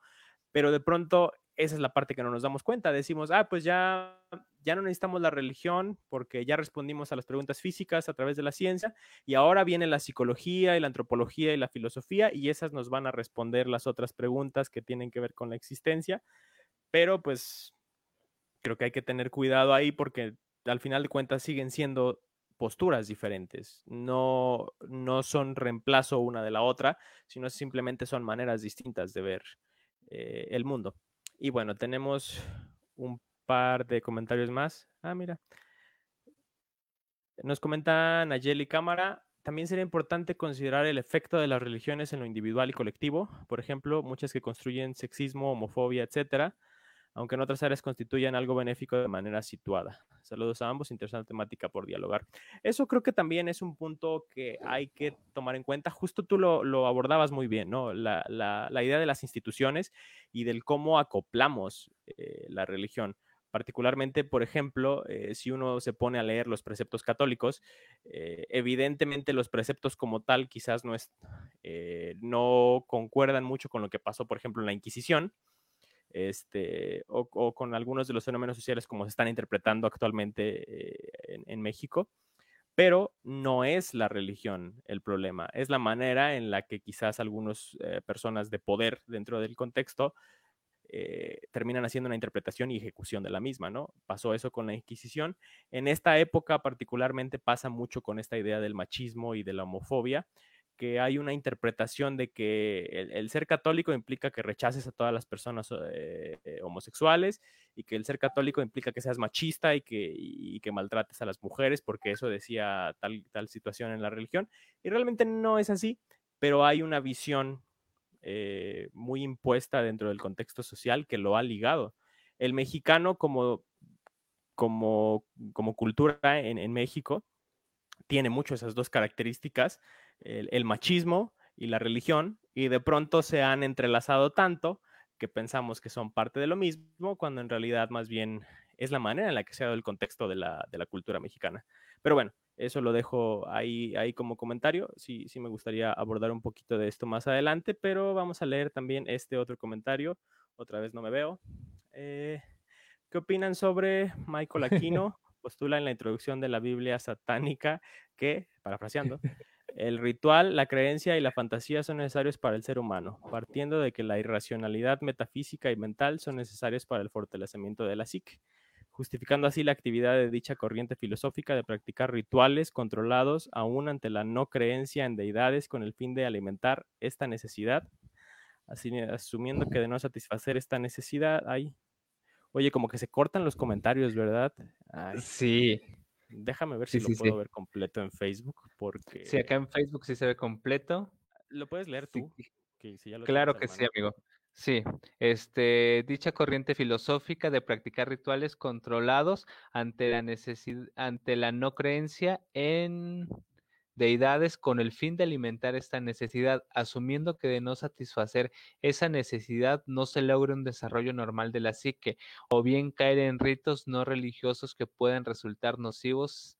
pero de pronto esa es la parte que no nos damos cuenta. Decimos, ah, pues ya, ya no necesitamos la religión porque ya respondimos a las preguntas físicas a través de la ciencia y ahora viene la psicología y la antropología y la filosofía y esas nos van a responder las otras preguntas que tienen que ver con la existencia. Pero pues creo que hay que tener cuidado ahí porque al final de cuentas siguen siendo posturas diferentes. No, no son reemplazo una de la otra, sino simplemente son maneras distintas de ver eh, el mundo. Y bueno, tenemos un par de comentarios más. Ah, mira. Nos comenta Nayeli Cámara. También sería importante considerar el efecto de las religiones en lo individual y colectivo. Por ejemplo, muchas que construyen sexismo, homofobia, etcétera, aunque en otras áreas constituyan algo benéfico de manera situada. Saludos a ambos, interesante temática por dialogar. Eso creo que también es un punto que hay que tomar en cuenta. Justo tú lo, abordabas muy bien, ¿no? La, idea de las instituciones y del cómo acoplamos eh, la religión. Particularmente, por ejemplo, eh, si uno se pone a leer los preceptos católicos, eh, evidentemente los preceptos como tal quizás no, es, no concuerdan mucho con lo que pasó, por ejemplo, en la Inquisición este, o, con algunos de los fenómenos sociales como se están interpretando actualmente eh, en, México, pero no es la religión el problema, es la manera en la que quizás algunas eh, personas de poder dentro del contexto eh, terminan haciendo una interpretación y ejecución de la misma, ¿no? Pasó eso con la Inquisición. En esta época particularmente pasa mucho con esta idea del machismo y de la homofobia, que hay una interpretación de que el, ser católico implica que rechaces a todas las personas eh, eh, homosexuales y que el ser católico implica que seas machista y que, que maltrates a las mujeres, porque eso decía tal, tal situación en la religión. Y realmente no es así, pero hay una visión eh, muy impuesta dentro del contexto social que lo ha ligado. El mexicano como, como, como cultura en, en México tiene mucho esas dos características el, machismo y la religión, y de pronto se han entrelazado tanto que pensamos que son parte de lo mismo, cuando en realidad más bien es la manera en la que se ha dado el contexto de la, cultura mexicana. Pero bueno, eso lo dejo ahí, ahí como comentario. Sí, sí me gustaría abordar un poquito de esto más adelante, pero vamos a leer también este otro comentario. Otra vez no me veo. Eh, ¿Qué opinan sobre Michael Aquino? Postula en la introducción de la Biblia satánica que, parafraseando, el ritual, la creencia y la fantasía son necesarios para el ser humano, partiendo de que la irracionalidad metafísica y mental son necesarias para el fortalecimiento de la psique, justificando así la actividad de dicha corriente filosófica de practicar rituales controlados aún ante la no creencia en deidades con el fin de alimentar esta necesidad, así, asumiendo que de no satisfacer esta necesidad hay... Oye, como que se cortan los comentarios, ¿verdad? Sí. Déjame ver si lo puedo ver completo en Facebook, porque... Sí, acá en Facebook sí se ve completo. ¿Lo puedes leer tú? claro que sí, amigo. Sí, este, dicha corriente filosófica de practicar rituales controlados ante la necesidad, ante la no creencia en deidades con el fin de alimentar esta necesidad, asumiendo que de no satisfacer esa necesidad no se logra un desarrollo normal de la psique, o bien caer en ritos no religiosos que pueden resultar nocivos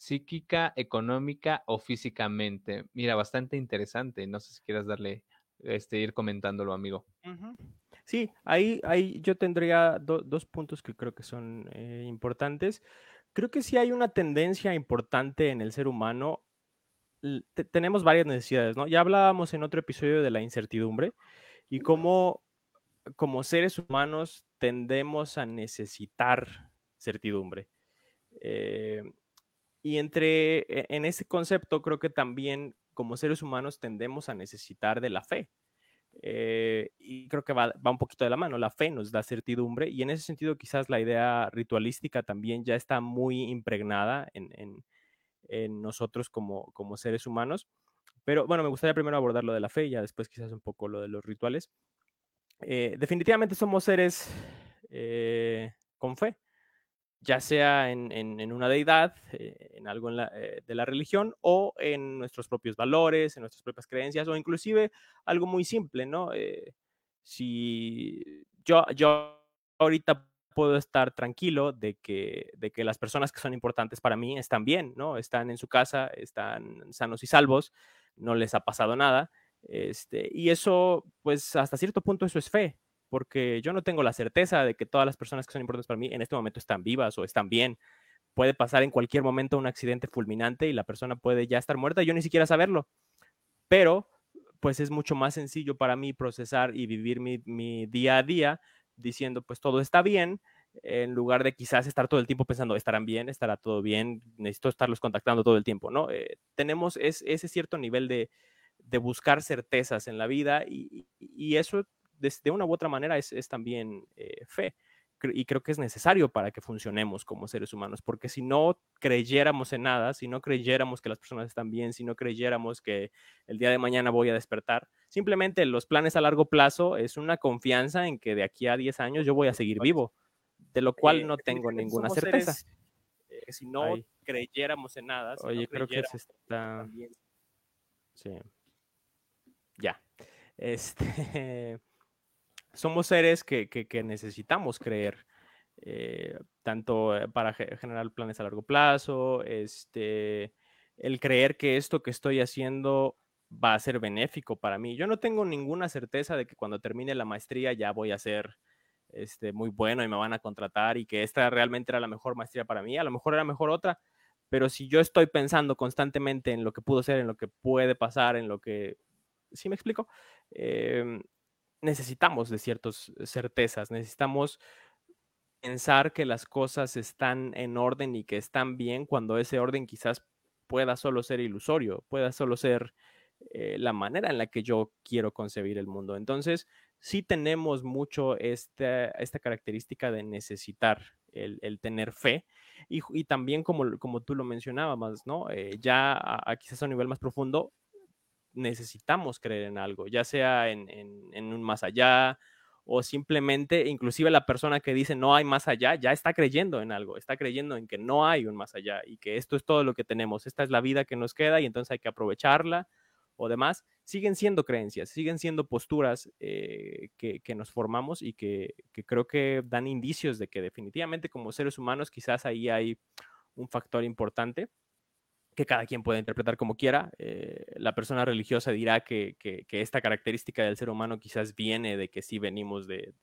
psíquica, económica o físicamente. Mira, bastante interesante. No sé si quieras darle, este, ir comentándolo, amigo. Sí, ahí, ahí yo tendría dos puntos que creo que son eh, importantes. Creo que sí hay una tendencia importante en el ser humano tenemos varias necesidades, ¿no? Ya hablábamos en otro episodio de la incertidumbre y cómo como seres humanos tendemos a necesitar certidumbre. Eh, y entre, e, en ese concepto creo que también como seres humanos tendemos a necesitar de la fe. Eh, y creo que va, un poquito de la mano. La fe nos da certidumbre y en ese sentido quizás la idea ritualística también ya está muy impregnada en, en nosotros como, como seres humanos. Pero bueno, me gustaría primero abordar lo de la fe y ya después quizás un poco lo de los rituales. Eh, definitivamente somos seres eh, con fe, ya sea en, en, una deidad, eh, en algo de la religión o en nuestros propios valores, en nuestras propias creencias o inclusive algo muy simple, ¿no? si yo, yo ahorita puedo estar tranquilo de que, de que las personas que son importantes para mí están bien, ¿no? Están en su casa, están sanos y salvos, no les ha pasado nada. Este, y eso, pues hasta cierto punto eso es fe. porque yo no tengo la certeza de que todas las personas que son importantes para mí en este momento están vivas o están bien. Puede pasar en cualquier momento un accidente fulminante y la persona puede ya estar muerta yo ni siquiera saberlo. Pero pues es mucho más sencillo para mí procesar y vivir mi, mi día a día diciendo pues todo está bien, en lugar de quizás estar todo el tiempo pensando, estarán bien, estará todo bien, necesito estarlos contactando todo el tiempo, ¿no? Eh, tenemos ese cierto nivel de, de, buscar certezas en la vida y, y eso de, una u otra manera es, es también eh, fe. Y creo que es necesario para que funcionemos como seres humanos, porque si no creyéramos en nada, si no creyéramos que las personas están bien, si no creyéramos que el día de mañana voy a despertar, simplemente los planes a largo plazo es una confianza en que de aquí a 10 años yo voy a seguir vivo de lo cual no tengo ninguna certeza. Eh, si no creyéramos en nada. Oye, creo que se está. Sí. Ya. Este. Somos seres que, necesitamos creer. Eh, tanto eh, para generar planes a largo plazo, este, el creer que esto que estoy haciendo va a ser benéfico para mí. Yo no tengo ninguna certeza de que cuando termine la maestría ya voy a ser este, muy bueno y me van a contratar y que esta realmente era la mejor maestría para mí, a lo mejor era mejor otra, pero si yo estoy pensando constantemente en lo que pudo ser, en lo que puede pasar, en lo que, ¿sí me explico? Em, necesitamos de ciertas certezas, necesitamos pensar que las cosas están en orden y que están bien cuando ese orden quizás pueda solo ser ilusorio, pueda solo ser eh, la manera en la que yo quiero concebir el mundo. Entonces, sí tenemos mucho esta, esta característica de necesitar el, tener fe y, también como, como tú lo mencionabas, ¿no? Eh, ya quizás a un nivel más profundo necesitamos creer en algo, ya sea en, un más allá o simplemente, inclusive la persona que dice no hay más allá, ya está creyendo en algo, está creyendo en que no hay un más allá y que esto es todo lo que tenemos, esta es la vida que nos queda y entonces hay que aprovecharla o demás, siguen siendo creencias, siguen siendo posturas eh, que, nos formamos y que, creo que dan indicios de que definitivamente como seres humanos quizás ahí hay un factor importante que cada quien puede interpretar como quiera. Eh, la persona religiosa dirá que, esta característica del ser humano quizás viene de que sí venimos de,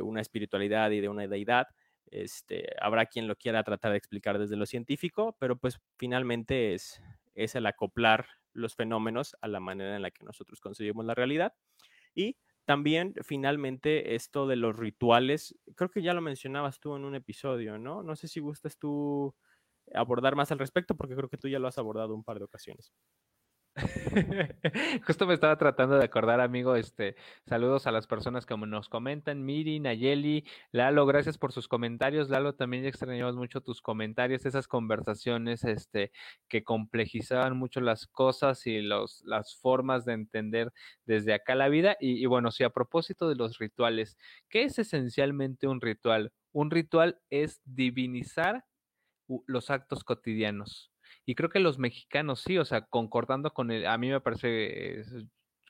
una espiritualidad y de una deidad. Este, habrá quien lo quiera tratar de explicar desde lo científico, pero pues finalmente es, es el acoplar los fenómenos a la manera en la que nosotros concebimos la realidad. Y también, finalmente, esto de los rituales, creo que ya lo mencionabas tú en un episodio, ¿no? No sé si gustas tú abordar más al respecto, porque creo que tú ya lo has abordado un par de ocasiones. Justo me estaba tratando de acordar, amigo, este, saludos a las personas que nos comentan, Miri, Nayeli, Lalo, gracias por sus comentarios. Lalo, también extrañamos mucho tus comentarios, esas conversaciones, este, que complejizaban mucho las cosas y los, las formas de entender desde acá la vida. Y, y bueno, sí, a propósito de los rituales, ¿qué es esencialmente un ritual? Un ritual es divinizar los actos cotidianos y creo que los mexicanos sí, o sea, concordando con el, a mí me parece,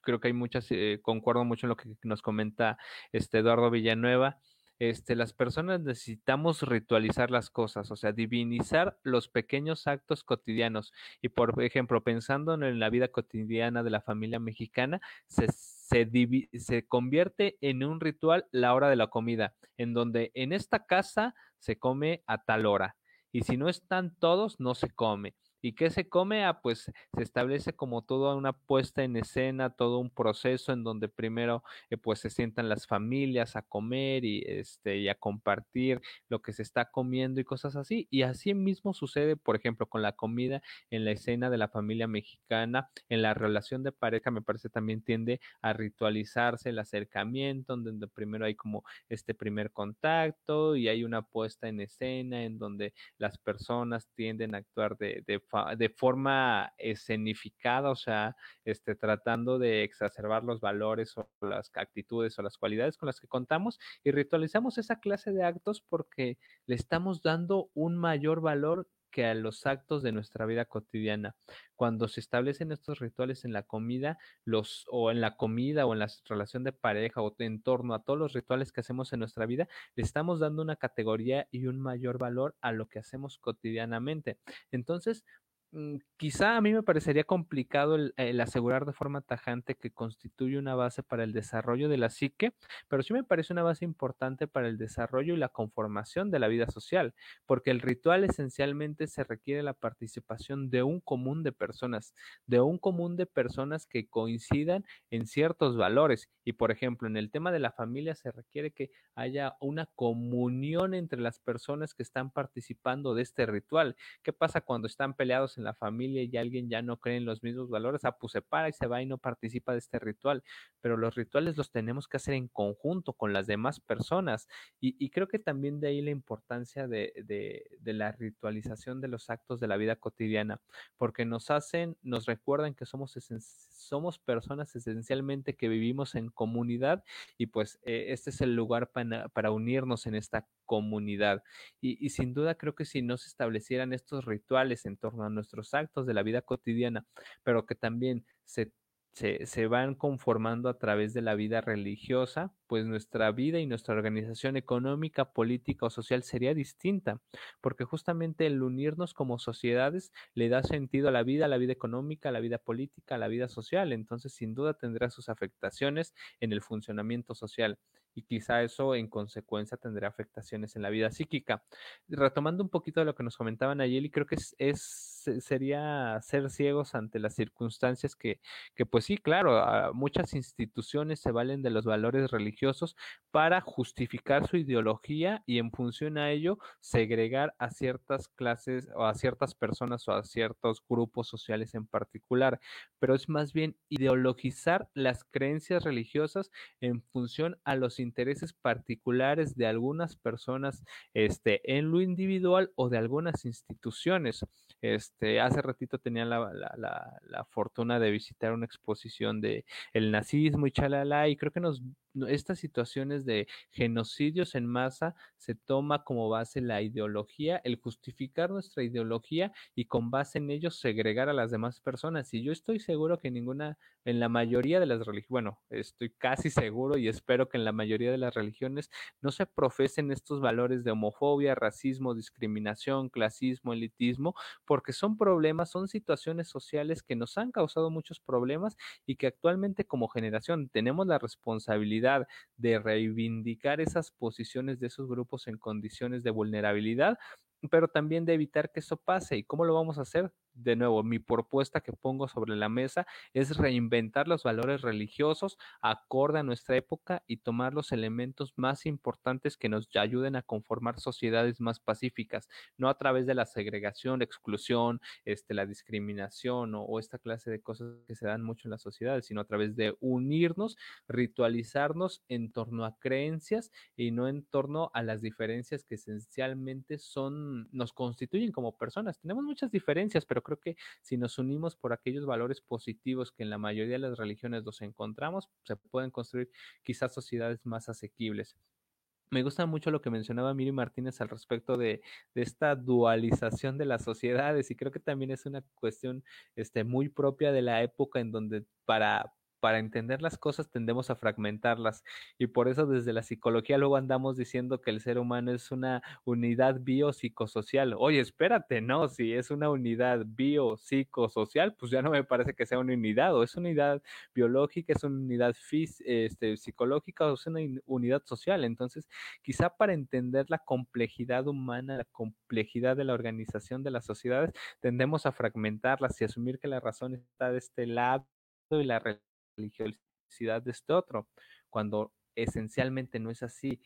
creo que hay muchas, eh, concuerdo mucho en lo que nos comenta este Eduardo Villanueva. Este, las personas necesitamos ritualizar las cosas, o sea, divinizar los pequeños actos cotidianos. Y por ejemplo, pensando en la vida cotidiana de la familia mexicana, se, se, se convierte en un ritual la hora de la comida, en donde en esta casa se come a tal hora, y si no están todos, no se come. ¿Y qué se come? Ah, pues se establece como toda una puesta en escena, todo un proceso en donde primero eh, pues se sientan las familias a comer y, este, y a compartir lo que se está comiendo y cosas así. Y así mismo sucede, por ejemplo, con la comida en la escena de la familia mexicana, en la relación de pareja, me parece también tiende a ritualizarse el acercamiento, en donde primero hay como este primer contacto y hay una puesta en escena en donde las personas tienden a actuar de, de de forma escenificada, o sea, este, tratando de exacerbar los valores o las actitudes o las cualidades con las que contamos y ritualizamos esa clase de actos porque le estamos dando un mayor valor que a los actos de nuestra vida cotidiana. Cuando se establecen estos rituales en la comida, los o en la comida o en la relación de pareja o en torno a todos los rituales que hacemos en nuestra vida, le estamos dando una categoría y un mayor valor a lo que hacemos cotidianamente. Entonces, quizá a mí me parecería complicado el, asegurar de forma tajante que constituye una base para el desarrollo de la psique, pero sí me parece una base importante para el desarrollo y la conformación de la vida social, porque el ritual esencialmente se requiere la participación de un común de personas, de un común de personas que coincidan en ciertos valores. Y por ejemplo, en el tema de la familia se requiere que haya una comunión entre las personas que están participando de este ritual. ¿Qué pasa cuando están peleados en la familia y alguien ya no cree en los mismos valores, ah, pues se para y se va y no participa de este ritual. Pero los rituales los tenemos que hacer en conjunto con las demás personas. Y, creo que también de ahí la importancia de, la ritualización de los actos de la vida cotidiana, porque nos hacen, nos recuerdan que somos, somos personas esencialmente que vivimos en comunidad y pues eh, este es el lugar para, para unirnos en esta comunidad. Y, sin duda creo que si no se establecieran estos rituales en torno a nuestros actos de la vida cotidiana, pero que también se se, van conformando a través de la vida religiosa, pues nuestra vida y nuestra organización económica, política o social sería distinta, porque justamente el unirnos como sociedades le da sentido a la vida, a la vida económica, a la vida política, a la vida social, entonces sin duda tendrá sus afectaciones en el funcionamiento social y quizá eso en consecuencia tendrá afectaciones en la vida psíquica. Retomando un poquito de lo que nos comentaban ayer, y creo que es, es, sería ser ciegos ante las circunstancias que, que pues sí, claro, muchas instituciones se valen de los valores religiosos para justificar su ideología y en función a ello segregar a ciertas clases o a ciertas personas o a ciertos grupos sociales en particular, pero es más bien ideologizar las creencias religiosas en función a los intereses particulares de algunas personas este, en lo individual o de algunas instituciones. Este, hace ratito tenía la, la, la, fortuna de visitar una exposición de el nazismo y chalala, y creo que nos estas situaciones de genocidios en masa se toma como base la ideología, el justificar nuestra ideología y con base en ello segregar a las demás personas. Y yo estoy seguro que ninguna, en la mayoría de las religiones, bueno, estoy casi seguro y espero que en la mayoría de las religiones no se profesen estos valores de homofobia, racismo, discriminación, clasismo, elitismo, porque son problemas, son situaciones sociales que nos han causado muchos problemas y que actualmente como generación tenemos la responsabilidad de reivindicar esas posiciones de esos grupos en condiciones de vulnerabilidad, pero también de evitar que eso pase. ¿Y cómo lo vamos a hacer? De nuevo, mi propuesta que pongo sobre la mesa es reinventar los valores religiosos acorde a nuestra época y tomar los elementos más importantes que nos ayuden a conformar sociedades más pacíficas, no a través de la segregación, la exclusión, este, la discriminación o, esta clase de cosas que se dan mucho en las sociedades, sino a través de unirnos, ritualizarnos en torno a creencias y no en torno a las diferencias que esencialmente son, nos constituyen como personas. Tenemos muchas diferencias, pero creo que si nos unimos por aquellos valores positivos que en la mayoría de las religiones los encontramos, se pueden construir quizás sociedades más asequibles. Me gusta mucho lo que mencionaba Miri Martínez al respecto de, de, esta dualización de las sociedades y creo que también es una cuestión este, muy propia de la época en donde para, para entender las cosas tendemos a fragmentarlas y por eso desde la psicología luego andamos diciendo que el ser humano es una unidad biopsicosocial. Oye, espérate, no, si es una unidad biopsicosocial, pues ya no me parece que sea una unidad, o es una unidad biológica, es una unidad este, psicológica o es una unidad social. Entonces, quizá para entender la complejidad humana, la complejidad de la organización de las sociedades, tendemos a fragmentarlas y asumir que la razón está de este lado y la religiosidad de este otro, cuando esencialmente no es así.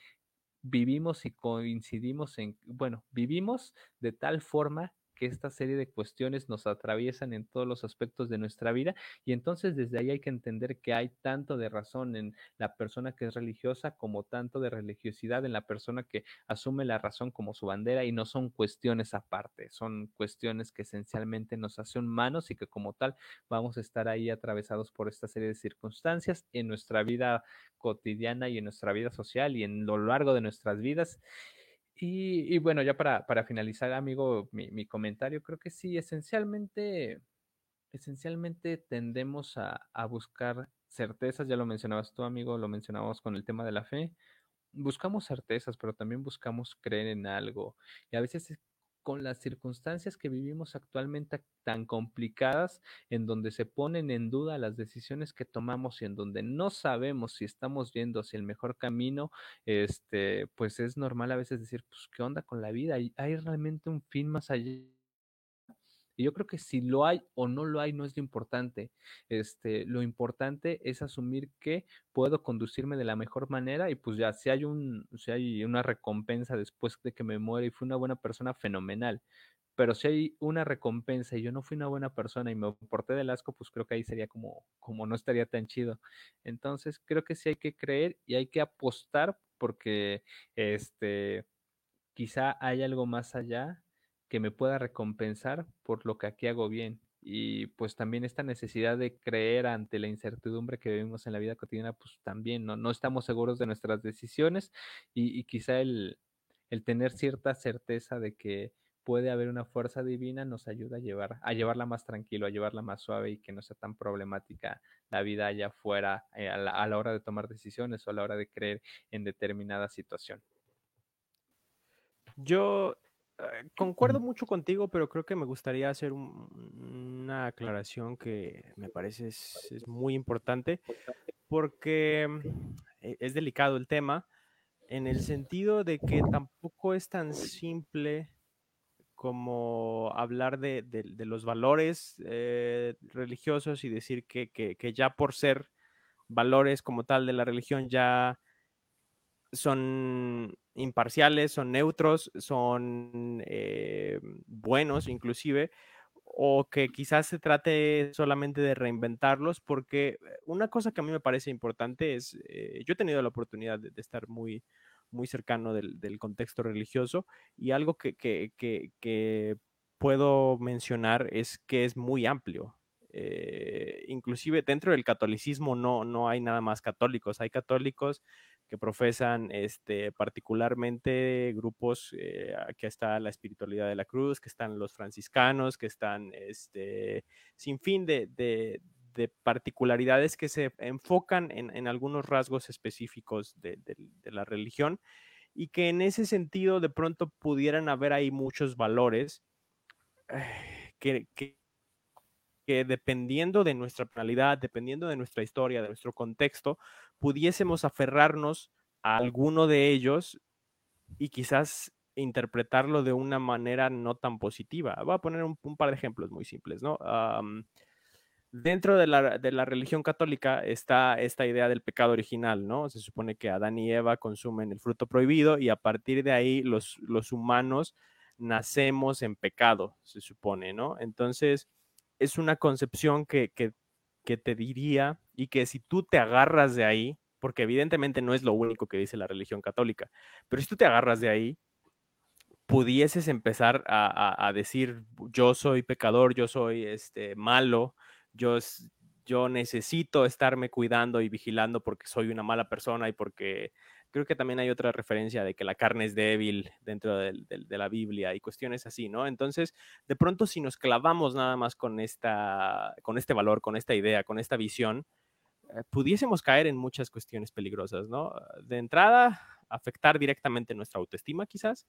Vivimos y coincidimos en, bueno, vivimos de tal forma que esta serie de cuestiones nos atraviesan en todos los aspectos de nuestra vida y entonces desde ahí hay que entender que hay tanto de razón en la persona que es religiosa como tanto de religiosidad en la persona que asume la razón como su bandera y no son cuestiones aparte, son cuestiones que esencialmente nos hacen humanos y que como tal vamos a estar ahí atravesados por esta serie de circunstancias en nuestra vida cotidiana y en nuestra vida social y en lo largo de nuestras vidas y, bueno, ya para, para finalizar, amigo, mi, comentario, creo que sí, esencialmente, esencialmente tendemos a, a, buscar certezas, ya lo mencionabas tú, amigo, lo mencionábamos con el tema de la fe. Buscamos certezas, pero también buscamos creer en algo. Y a veces con las circunstancias que vivimos actualmente tan complicadas, en donde se ponen en duda las decisiones que tomamos y en donde no sabemos si estamos viendo hacia el mejor camino, este, pues es normal a veces decir, pues, ¿qué onda con la vida? ¿Hay realmente un fin más allá? Y yo creo que si lo hay o no lo hay no es lo importante. Este, lo importante es asumir que puedo conducirme de la mejor manera y pues ya si hay un si hay una recompensa después de que me muera y fui una buena persona fenomenal. Pero si hay una recompensa y yo no fui una buena persona y me porté del asco, pues creo que ahí sería como como no estaría tan chido. Entonces, creo que sí hay que creer y hay que apostar porque este quizá hay algo más allá que me pueda recompensar por lo que aquí hago bien. Y pues también esta necesidad de creer ante la incertidumbre que vivimos en la vida cotidiana, pues también no, no estamos seguros de nuestras decisiones y, quizá el, el, tener cierta certeza de que puede haber una fuerza divina nos ayuda a llevar, a llevarla más tranquilo, a llevarla más suave y que no sea tan problemática la vida allá afuera eh, a, la, a la hora de tomar decisiones o a la hora de creer en determinada situación. Yo eh, concuerdo mucho contigo, pero creo que me gustaría hacer una aclaración que me parece es, muy importante porque e, es delicado el tema en el sentido de que tampoco es tan simple como hablar de, los valores eh, religiosos y decir que, que, ya por ser valores como tal de la religión ya son imparciales, son neutros, son eh, buenos inclusive, o que quizás se trate solamente de reinventarlos, porque una cosa que a mí me parece importante es, eh, yo he tenido la oportunidad de, estar muy, muy cercano del, contexto religioso y algo que, que, puedo mencionar es que es muy amplio. Eh, inclusive dentro del catolicismo no, no hay nada más católicos, hay católicos que profesan este, particularmente grupos, eh, que está la espiritualidad de la cruz, que están los franciscanos, que están este, sin fin de, de, particularidades que se enfocan en, en algunos rasgos específicos de, la religión y que en ese sentido de pronto pudieran haber ahí muchos valores eh, que que dependiendo de nuestra personalidad, dependiendo de nuestra historia, de nuestro contexto, pudiésemos aferrarnos a alguno de ellos y quizás interpretarlo de una manera no tan positiva. Voy a poner un, par de ejemplos muy simples, ¿no? dentro de la, de la, religión católica está esta idea del pecado original, ¿no? Se supone que Adán y Eva consumen el fruto prohibido y a partir de ahí los, los humanos nacemos en pecado, se supone, ¿no? Entonces, es una concepción que, te diría y que si tú te agarras de ahí, porque evidentemente no es lo único que dice la religión católica, pero si tú te agarras de ahí, pudieses empezar a, decir, yo soy pecador, yo soy este, malo, yo, yo necesito estarme cuidando y vigilando porque soy una mala persona y porque Creo que también hay otra referencia de que la carne es débil dentro de, la Biblia y cuestiones así, ¿no? Entonces, de pronto si nos clavamos nada más con, esta, con este valor, con esta idea, con esta visión, eh, pudiésemos caer en muchas cuestiones peligrosas, ¿no? De entrada, afectar directamente nuestra autoestima quizás.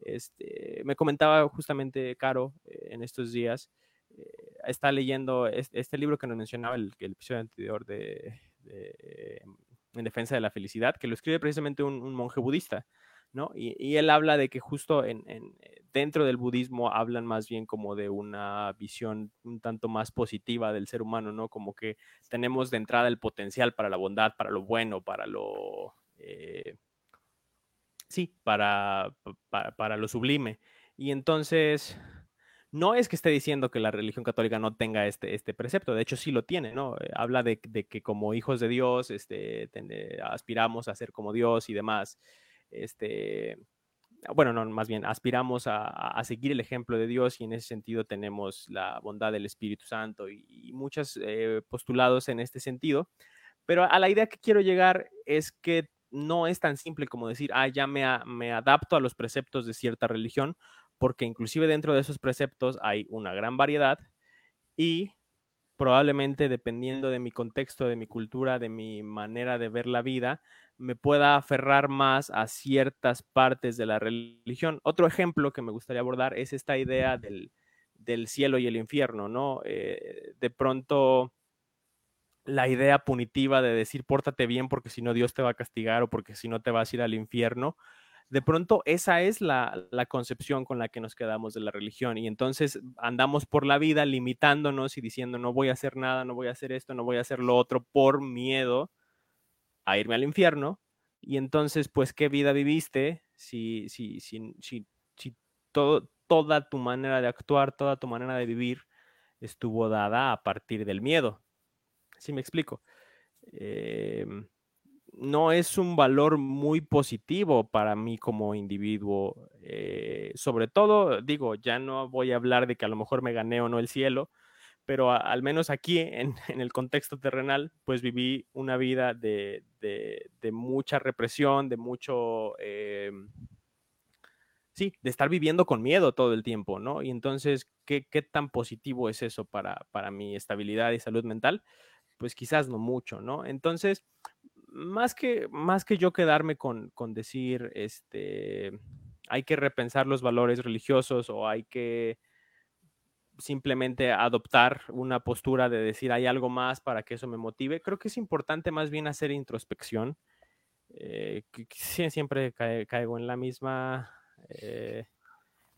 Este, me comentaba justamente Caro eh, en estos días, eh, está leyendo este, libro que nos mencionaba el, el episodio anterior de, de en defensa de la felicidad, que lo escribe precisamente un, monje budista, ¿no? Y, él habla de que justo en, eh, dentro del budismo hablan más bien como de una visión un tanto más positiva del ser humano, ¿no? Como que tenemos de entrada el potencial para la bondad, para lo bueno, para lo... Eh, sí, para, para lo sublime. Y entonces no es que esté diciendo que la religión católica no tenga este, este precepto, de hecho sí lo tiene, ¿no? Eh, habla de, que como hijos de Dios este, aspiramos a ser como Dios y demás. Este, bueno, no, más bien aspiramos a, seguir el ejemplo de Dios y en ese sentido tenemos la bondad del Espíritu Santo y, muchos eh, postulados en este sentido. Pero a la idea que quiero llegar es que no es tan simple como decir, ah, ya me, me adapto a los preceptos de cierta religión, porque inclusive dentro de esos preceptos hay una gran variedad y probablemente dependiendo de mi contexto, de mi cultura, de mi manera de ver la vida, me pueda aferrar más a ciertas partes de la religión. Otro ejemplo que me gustaría abordar es esta idea del, cielo y el infierno, ¿no? Eh, de pronto la idea punitiva de decir pórtate bien porque si no Dios te va a castigar o porque si no te vas a ir al infierno, de pronto esa es la, concepción con la que nos quedamos de la religión y entonces andamos por la vida limitándonos y diciendo no voy a hacer nada, no voy a hacer esto, no voy a hacer lo otro por miedo a irme al infierno y entonces pues qué vida viviste si, si, si, si, todo, toda tu manera de actuar, toda tu manera de vivir estuvo dada a partir del miedo. ¿Sí me explico? Eh, no es un valor muy positivo para mí como individuo. Eh, sobre todo, digo, ya no voy a hablar de que a lo mejor me gané o no el cielo, pero al menos aquí en, el contexto terrenal, pues viví una vida de, mucha represión, de mucho... Eh, sí, de estar viviendo con miedo todo el tiempo, ¿no? Y entonces, ¿qué, tan positivo es eso para, para mi estabilidad y salud mental? Pues quizás no mucho, ¿no? Entonces, más que, más que yo quedarme con, decir, este, hay que repensar los valores religiosos o hay que simplemente adoptar una postura de decir hay algo más para que eso me motive. Creo que es importante más bien hacer introspección. Eh, siempre caigo en la misma, eh,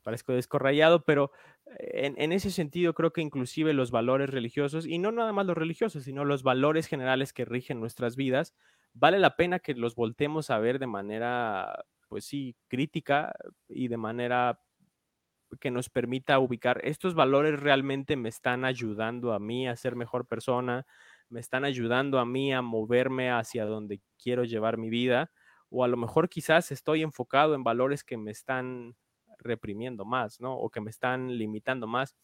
parezco descorrayado, pero en, en, ese sentido creo que inclusive los valores religiosos, y no nada más los religiosos, sino los valores generales que rigen nuestras vidas, vale la pena que los voltemos a ver de manera, pues sí, crítica y de manera que nos permita ubicar estos valores realmente me están ayudando a mí a ser mejor persona, me están ayudando a mí a moverme hacia donde quiero llevar mi vida, o a lo mejor quizás estoy enfocado en valores que me están reprimiendo más, ¿no? O que me están limitando más.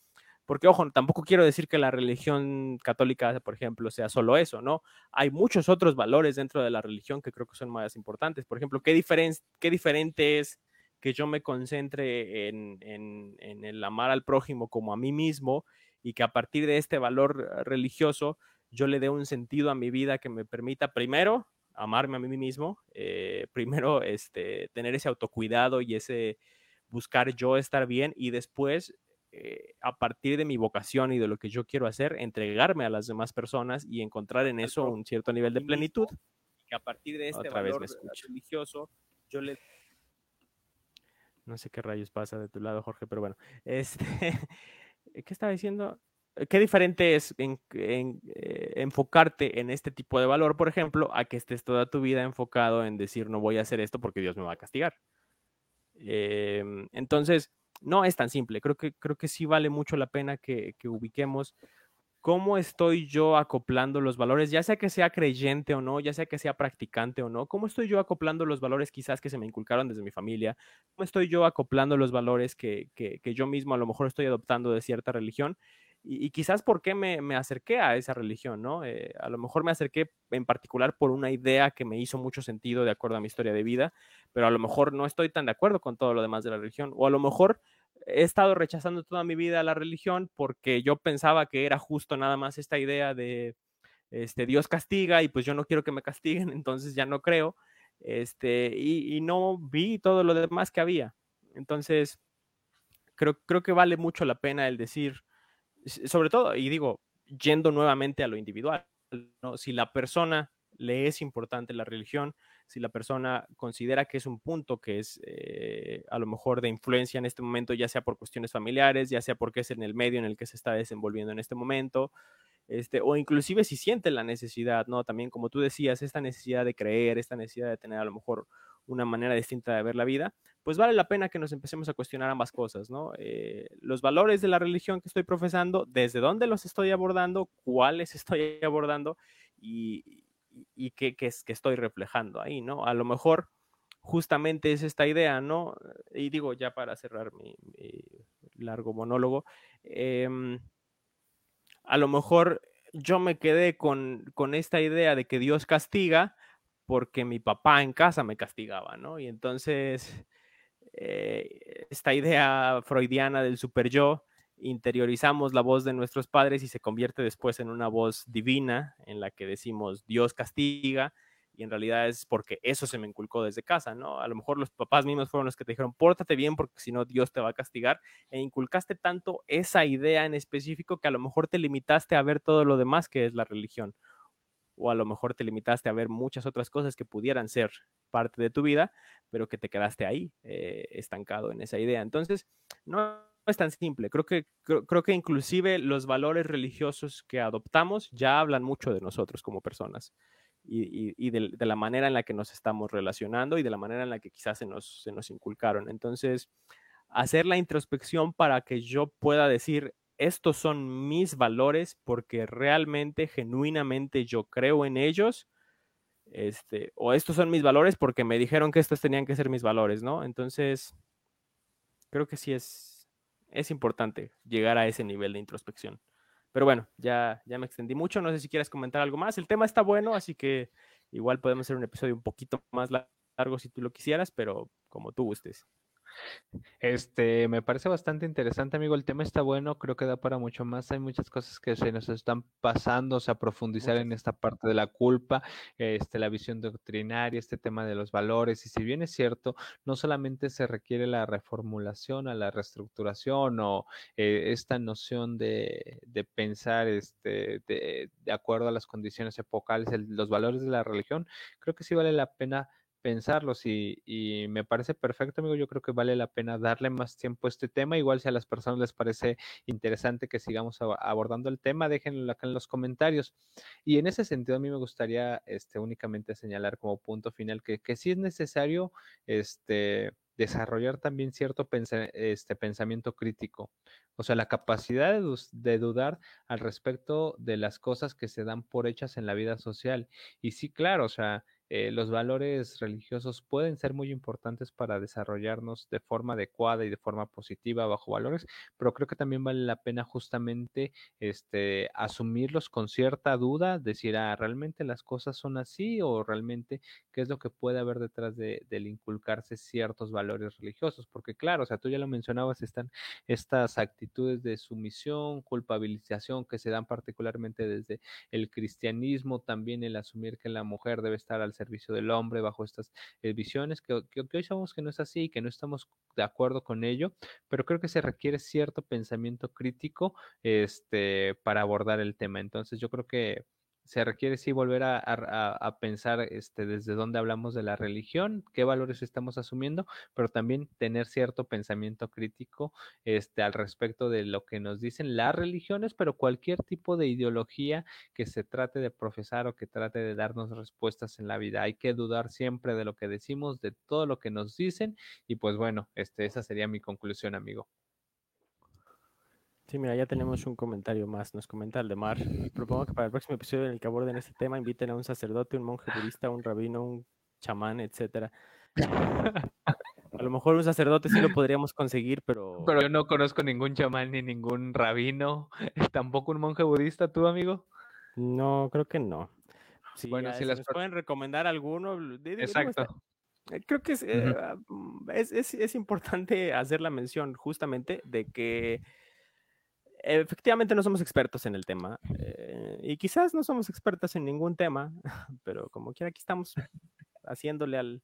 Porque, ojo, tampoco quiero decir que la religión católica, por ejemplo, sea solo eso, ¿no? Hay muchos otros valores dentro de la religión que creo que son más importantes. Por ejemplo, ¿qué, qué diferente es que yo me concentre en, en, el amar al prójimo como a mí mismo y que a partir de este valor religioso yo le dé un sentido a mi vida que me permita primero amarme a mí mismo, eh, primero este, tener ese autocuidado y ese buscar yo estar bien y después eh, a partir de mi vocación y de lo que yo quiero hacer, entregarme a las demás personas y encontrar en eso un cierto nivel de plenitud. Que a partir de este valor religioso, yo le... No sé qué rayos pasa de tu lado, Jorge, pero bueno. Este, ¿Qué estaba diciendo? ¿Qué diferente es en, eh, enfocarte en este tipo de valor, por ejemplo, a que estés toda tu vida enfocado en decir no voy a hacer esto porque Dios me va a castigar? Em, entonces, no es tan simple. Creo que, creo que sí vale mucho la pena que, ubiquemos cómo estoy yo acoplando los valores, ya sea que sea creyente o no, ya sea que sea practicante o no, cómo estoy yo acoplando los valores quizás que se me inculcaron desde mi familia, cómo estoy yo acoplando los valores que, que, que yo mismo a lo mejor estoy adoptando de cierta religión y, quizás por qué me, me, acerqué a esa religión, ¿no? Eh, a lo mejor me acerqué en particular por una idea que me hizo mucho sentido de acuerdo a mi historia de vida, pero a lo mejor no estoy tan de acuerdo con todo lo demás de la religión, o a lo mejor he estado rechazando toda mi vida la religión porque yo pensaba que era justo nada más esta idea de este, Dios castiga y pues yo no quiero que me castiguen, entonces ya no creo, este, y, y no vi todo lo demás que había. Entonces, creo, creo que vale mucho la pena el decir, sobre todo, y digo, yendo nuevamente a lo individual, ¿no? si la persona le es importante la religión, si la persona considera que es un punto que es eh, a lo mejor de influencia en este momento, ya sea por cuestiones familiares, ya sea porque es en el medio en el que se está desenvolviendo en este momento, este, o inclusive si siente la necesidad, ¿no? También como tú decías, esta necesidad de creer, esta necesidad de tener a lo mejor una manera distinta de ver la vida, pues vale la pena que nos empecemos a cuestionar ambas cosas, ¿no? Eh, los valores de la religión que estoy profesando, desde dónde los estoy abordando, cuáles estoy abordando y, y qué, es, que estoy reflejando ahí, ¿no? A lo mejor justamente es esta idea, ¿no? Y digo, ya para cerrar mi, largo monólogo, em, a lo mejor yo me quedé con, con esta idea de que Dios castiga, porque mi papá en casa me castigaba, ¿no? Y entonces, eh, esta idea freudiana del super yo, interiorizamos la voz de nuestros padres y se convierte después en una voz divina en la que decimos Dios castiga y en realidad es porque eso se me inculcó desde casa, ¿no? A lo mejor los papás mismos fueron los que te dijeron, pórtate bien porque si no Dios te va a castigar e inculcaste tanto esa idea en específico que a lo mejor te limitaste a ver todo lo demás que es la religión o a lo mejor te limitaste a ver muchas otras cosas que pudieran ser parte de tu vida, pero que te quedaste ahí eh, estancado en esa idea. Entonces, no es tan simple. Creo que, creo, que inclusive los valores religiosos que adoptamos ya hablan mucho de nosotros como personas y, de, la manera en la que nos estamos relacionando y de la manera en la que quizás se nos, se nos inculcaron. Entonces, hacer la introspección para que yo pueda decir, estos son mis valores porque realmente, genuinamente yo creo en ellos, este, o estos son mis valores porque me dijeron que estos tenían que ser mis valores, ¿no? Entonces, creo que sí es, es importante llegar a ese nivel de introspección. Pero bueno, ya, ya me extendí mucho, no sé si quieres comentar algo más. El tema está bueno, así que igual podemos hacer un episodio un poquito más largo si tú lo quisieras, pero como tú gustes. Este, me parece bastante interesante, amigo. El tema está bueno, creo que da para mucho más. Hay muchas cosas que se nos están pasando, o sea, profundizar en esta parte de la culpa, este, la visión doctrinaria, este tema de los valores. Y si bien es cierto, no solamente se requiere la reformulación, a la reestructuración o eh, esta noción de, de pensar este, de, de, acuerdo a las condiciones epocales, los valores de la religión, creo que sí vale la pena pensarlos y, y, me parece perfecto, amigo. Yo creo que vale la pena darle más tiempo a este tema. Igual si a las personas les parece interesante que sigamos abordando el tema, déjenlo acá en los comentarios. Y en ese sentido, a mí me gustaría este, únicamente señalar como punto final que, que sí es necesario este, desarrollar también cierto este, pensamiento crítico. O sea, la capacidad de, de, dudar al respecto de las cosas que se dan por hechas en la vida social. Y sí, claro, o sea, eh, los valores religiosos pueden ser muy importantes para desarrollarnos de forma adecuada y de forma positiva bajo valores, pero creo que también vale la pena justamente este, asumirlos con cierta duda, decir, ah, ¿realmente las cosas son así o realmente qué es lo que puede haber detrás de, del inculcarse ciertos valores religiosos? Porque claro, o sea, tú ya lo mencionabas, están estas actitudes de sumisión, culpabilización que se dan particularmente desde el cristianismo, también el asumir que la mujer debe estar al servicio del hombre bajo estas eh, visiones, que, hoy sabemos que no es así, que no estamos de acuerdo con ello, pero creo que se requiere cierto pensamiento crítico este, para abordar el tema. Entonces yo creo que se requiere sí volver a, a, pensar este, desde dónde hablamos de la religión, qué valores estamos asumiendo, pero también tener cierto pensamiento crítico este, al respecto de lo que nos dicen las religiones, pero cualquier tipo de ideología que se trate de profesar o que trate de darnos respuestas en la vida. Hay que dudar siempre de lo que decimos, de todo lo que nos dicen y pues bueno, este, esa sería mi conclusión, amigo. Sí, mira, ya tenemos un comentario más. Nos comenta Aldemar. Propongo que para el próximo episodio en el que aborden este tema inviten a un sacerdote, un monje budista, un rabino, un chamán, etcétera. A lo mejor un sacerdote sí lo podríamos conseguir, pero. Pero yo no conozco ningún chamán ni ningún rabino. ¿Tampoco un monje budista, tú, amigo? No, creo que no. Sí, bueno, si les pueden recomendar alguno. Exacto. Eh, creo que es, uh -huh. es, es, es importante hacer la mención justamente de que efectivamente no somos expertos en el tema eh, y quizás no somos expertos en ningún tema, pero como quiera aquí estamos haciéndole al,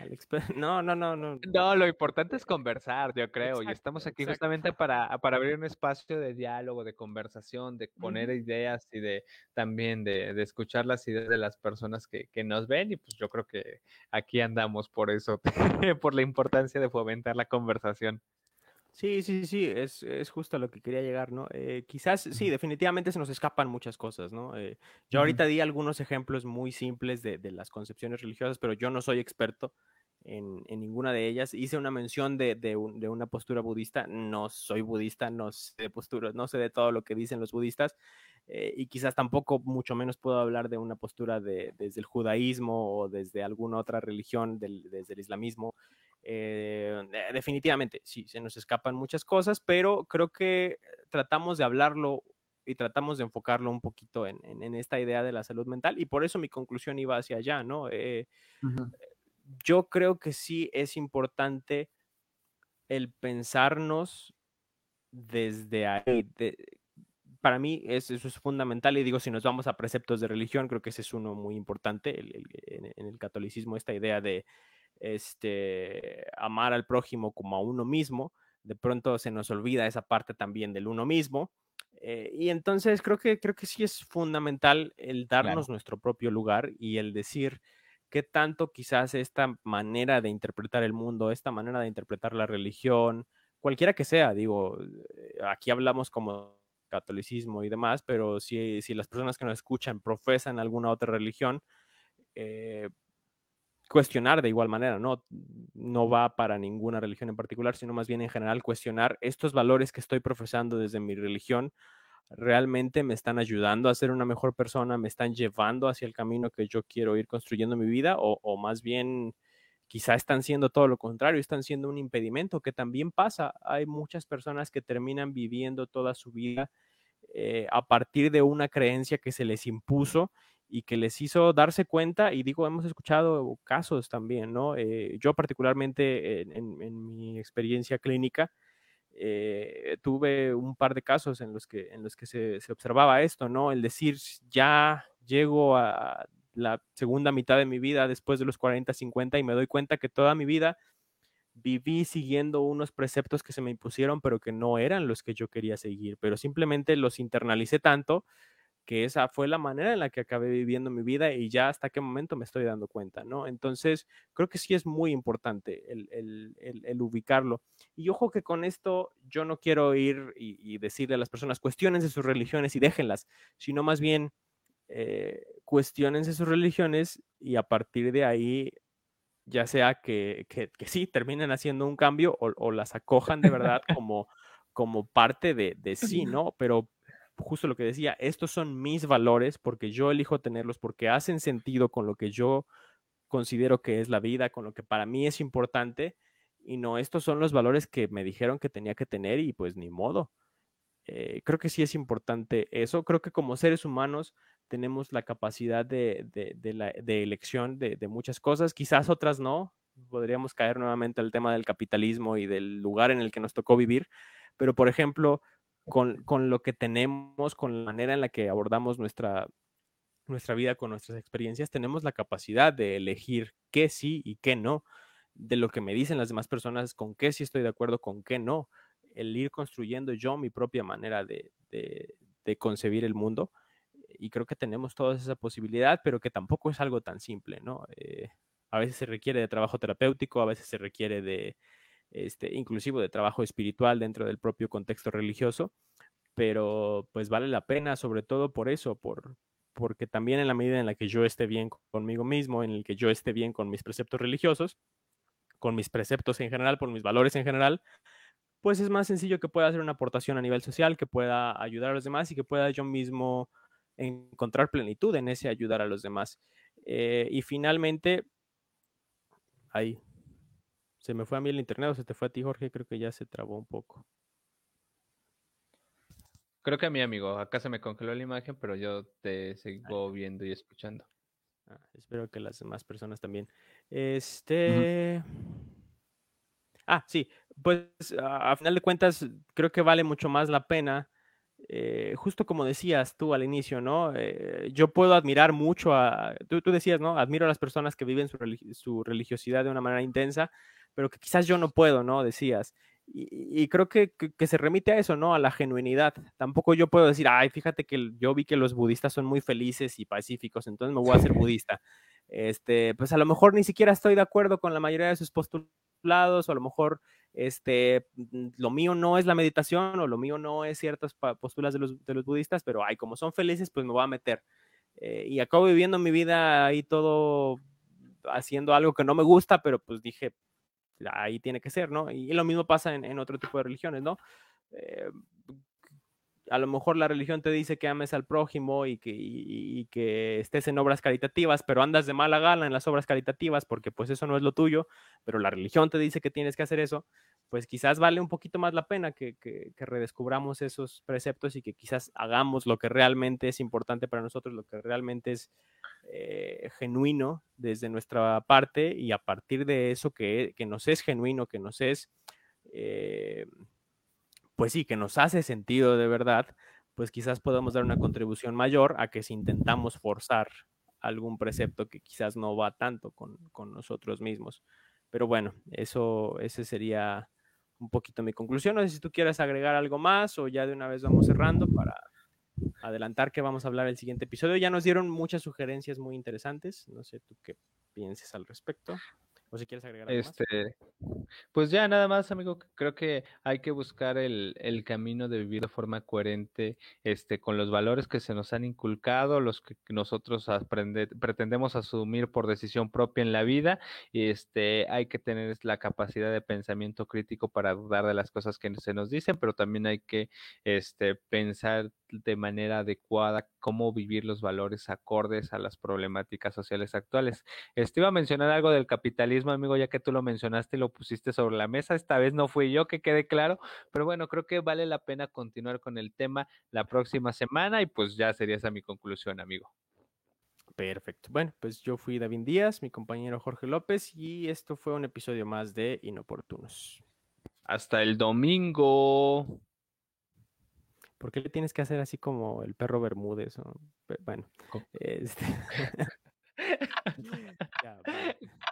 al experto. No, no, no, no. No, lo importante es conversar, yo creo, exacto, y estamos aquí exacto. justamente para, para abrir un espacio de diálogo, de conversación, de poner ideas y de también de, de, escuchar las ideas de las personas que, que nos ven y pues yo creo que aquí andamos por eso, por la importancia de fomentar la conversación. Sí, sí, sí, es, es justo a lo que quería llegar, ¿no? Eh, quizás, sí, definitivamente se nos escapan muchas cosas, ¿no? Eh, yo ahorita di algunos ejemplos muy simples de, de, las concepciones religiosas, pero yo no soy experto en, en ninguna de ellas. Hice una mención de, de, un, de, una postura budista, no soy budista, no sé de postura, no sé de todo lo que dicen los budistas, eh, y quizás tampoco, mucho menos puedo hablar de una postura de, desde el judaísmo o desde alguna otra religión, del, desde el islamismo. Eh, definitivamente, sí, se nos escapan muchas cosas, pero creo que tratamos de hablarlo y tratamos de enfocarlo un poquito en, en, en esta idea de la salud mental y por eso mi conclusión iba hacia allá, ¿no? Eh, uh -huh. Yo creo que sí es importante el pensarnos desde ahí. para mí eso, es fundamental y digo, si nos vamos a preceptos de religión, creo que ese es uno muy importante en, el catolicismo, esta idea de este, amar al prójimo como a uno mismo. De pronto se nos olvida esa parte también del uno mismo. Eh, y entonces creo que, creo que sí es fundamental el darnos nuestro propio lugar y el decir qué tanto quizás esta manera de interpretar el mundo, esta manera de interpretar la religión, cualquiera que sea, digo, eh, aquí hablamos como catolicismo y demás, pero si, si las personas que nos escuchan profesan alguna otra religión, eh, cuestionar de igual manera, ¿no? No va para ninguna religión en particular, sino más bien en general cuestionar estos valores que estoy profesando desde mi religión, realmente me están ayudando a ser una mejor persona, me están llevando hacia el camino que yo quiero ir construyendo mi vida, o, o más bien quizá están siendo todo lo contrario, están siendo un impedimento, que también pasa. Hay muchas personas que terminan viviendo toda su vida eh, a partir de una creencia que se les impuso y que les hizo darse cuenta, y digo, hemos escuchado casos también, ¿no? Eh, yo particularmente en, mi experiencia clínica, eh, tuve un par de casos en los que, en los que se, se, observaba esto, ¿no? El decir, ya llego a la segunda mitad de mi vida después de los 40, 50 y me doy cuenta que toda mi vida viví siguiendo unos preceptos que se me impusieron, pero que no eran los que yo quería seguir, pero simplemente los internalicé tanto que esa fue la manera en la que acabé viviendo mi vida y ya hasta qué momento me estoy dando cuenta, ¿no? Entonces, creo que sí es muy importante el, ubicarlo. Y ojo que con esto yo no quiero ir y, y decirle a las personas, cuestiones de sus religiones y déjenlas, sino más bien eh, cuestionense sus religiones y a partir de ahí, ya sea que, que, sí, terminen haciendo un cambio o, las acojan de verdad como, como parte de, de sí, ¿no? Pero justo lo que decía, estos son mis valores porque yo elijo tenerlos, porque hacen sentido con lo que yo considero que es la vida, con lo que para mí es importante, y no, estos son los valores que me dijeron que tenía que tener y pues ni modo. Eh, creo que sí es importante eso. Creo que como seres humanos tenemos la capacidad de, elección de, muchas cosas, quizás otras no. Podríamos caer nuevamente al tema del capitalismo y del lugar en el que nos tocó vivir, pero por ejemplo, con, lo que tenemos, con la manera en la que abordamos nuestra, nuestra vida, con nuestras experiencias, tenemos la capacidad de elegir qué sí y qué no, de lo que me dicen las demás personas, con qué sí estoy de acuerdo, con qué no el ir construyendo yo mi propia manera de, concebir el mundo. Y creo que tenemos toda esa posibilidad, pero que tampoco es algo tan simple, ¿no? Eh, a veces se requiere de trabajo terapéutico, a veces se requiere de, este, inclusive de trabajo espiritual dentro del propio contexto religioso, pero pues vale la pena, sobre todo por eso, por, porque también en la medida en la que yo esté bien conmigo mismo, en el que yo esté bien con mis preceptos religiosos, con mis preceptos en general, por mis valores en general, pues es más sencillo que pueda hacer una aportación a nivel social, que pueda ayudar a los demás y que pueda yo mismo encontrar plenitud en ese ayudar a los demás. Eh, y finalmente, ahí, se me fue a mí el internet o se te fue a ti, Jorge, creo que ya se trabó un poco. Creo que a mi amigo, acá se me congeló la imagen, pero yo te sigo viendo y escuchando. Ah, espero que las demás personas también. Este. Ah, sí, pues a, final de cuentas creo que vale mucho más la pena, eh, justo como decías tú al inicio, ¿no? Eh, yo puedo admirar mucho a, tú, decías, ¿no? Admiro a las personas que viven su, religiosidad de una manera intensa, pero que quizás yo no puedo, ¿no? Decías. Y, creo que, se remite a eso, ¿no? A la genuinidad. Tampoco yo puedo decir, ay, fíjate que yo vi que los budistas son muy felices y pacíficos, entonces me voy a hacer budista. Este, pues a lo mejor ni siquiera estoy de acuerdo con la mayoría de sus posturas lados, o a lo mejor este, mm, lo mío no es la meditación o lo mío no es ciertas posturas de los, de los budistas, pero ay, como son felices, pues me voy a meter. Eh, y acabo viviendo mi vida ahí todo haciendo algo que no me gusta, pero pues dije, ahí tiene que ser, ¿no? Y, lo mismo pasa en, en, otro tipo de religiones, ¿no? Eh, a lo mejor la religión te dice que ames al prójimo y que, que estés en obras caritativas, pero andas de mala gana en las obras caritativas porque pues eso no es lo tuyo, pero la religión te dice que tienes que hacer eso, pues quizás vale un poquito más la pena que, redescubramos esos preceptos y que quizás hagamos lo que realmente es importante para nosotros, lo que realmente es eh, genuino desde nuestra parte y a partir de eso que, nos es genuino, que nos es... Eh, pues sí, que nos hace sentido de verdad, pues quizás podemos dar una contribución mayor a que si intentamos forzar algún precepto que quizás no va tanto con, con nosotros mismos. Pero bueno, eso, ese sería un poquito mi conclusión. No sé si tú quieres agregar algo más o ya de una vez vamos cerrando para adelantar que vamos a hablar el siguiente episodio. Ya nos dieron muchas sugerencias muy interesantes. No sé tú qué pienses al respecto. O si quieres agregar algo este, Pues ya nada más, amigo, creo que hay que buscar el, el, camino de vivir de forma coherente este, con los valores que se nos han inculcado, los que nosotros aprende, pretendemos asumir por decisión propia en la vida. Y este, hay que tener la capacidad de pensamiento crítico para dudar de las cosas que se nos dicen, pero también hay que este, pensar de manera adecuada cómo vivir los valores acordes a las problemáticas sociales actuales. Este iba a mencionar algo del capitalismo, amigo, ya que tú lo mencionaste y lo pusiste sobre la mesa. Esta vez no fui yo, que quede claro, pero bueno, creo que vale la pena continuar con el tema la próxima semana y pues ya sería esa mi conclusión, amigo. Perfecto. Bueno, pues yo fui David Díaz, mi compañero Jorge López, y esto fue un episodio más de Inoportunos. Hasta el domingo. ¿Por qué le tienes que hacer así como el perro Bermúdez? Bueno, este...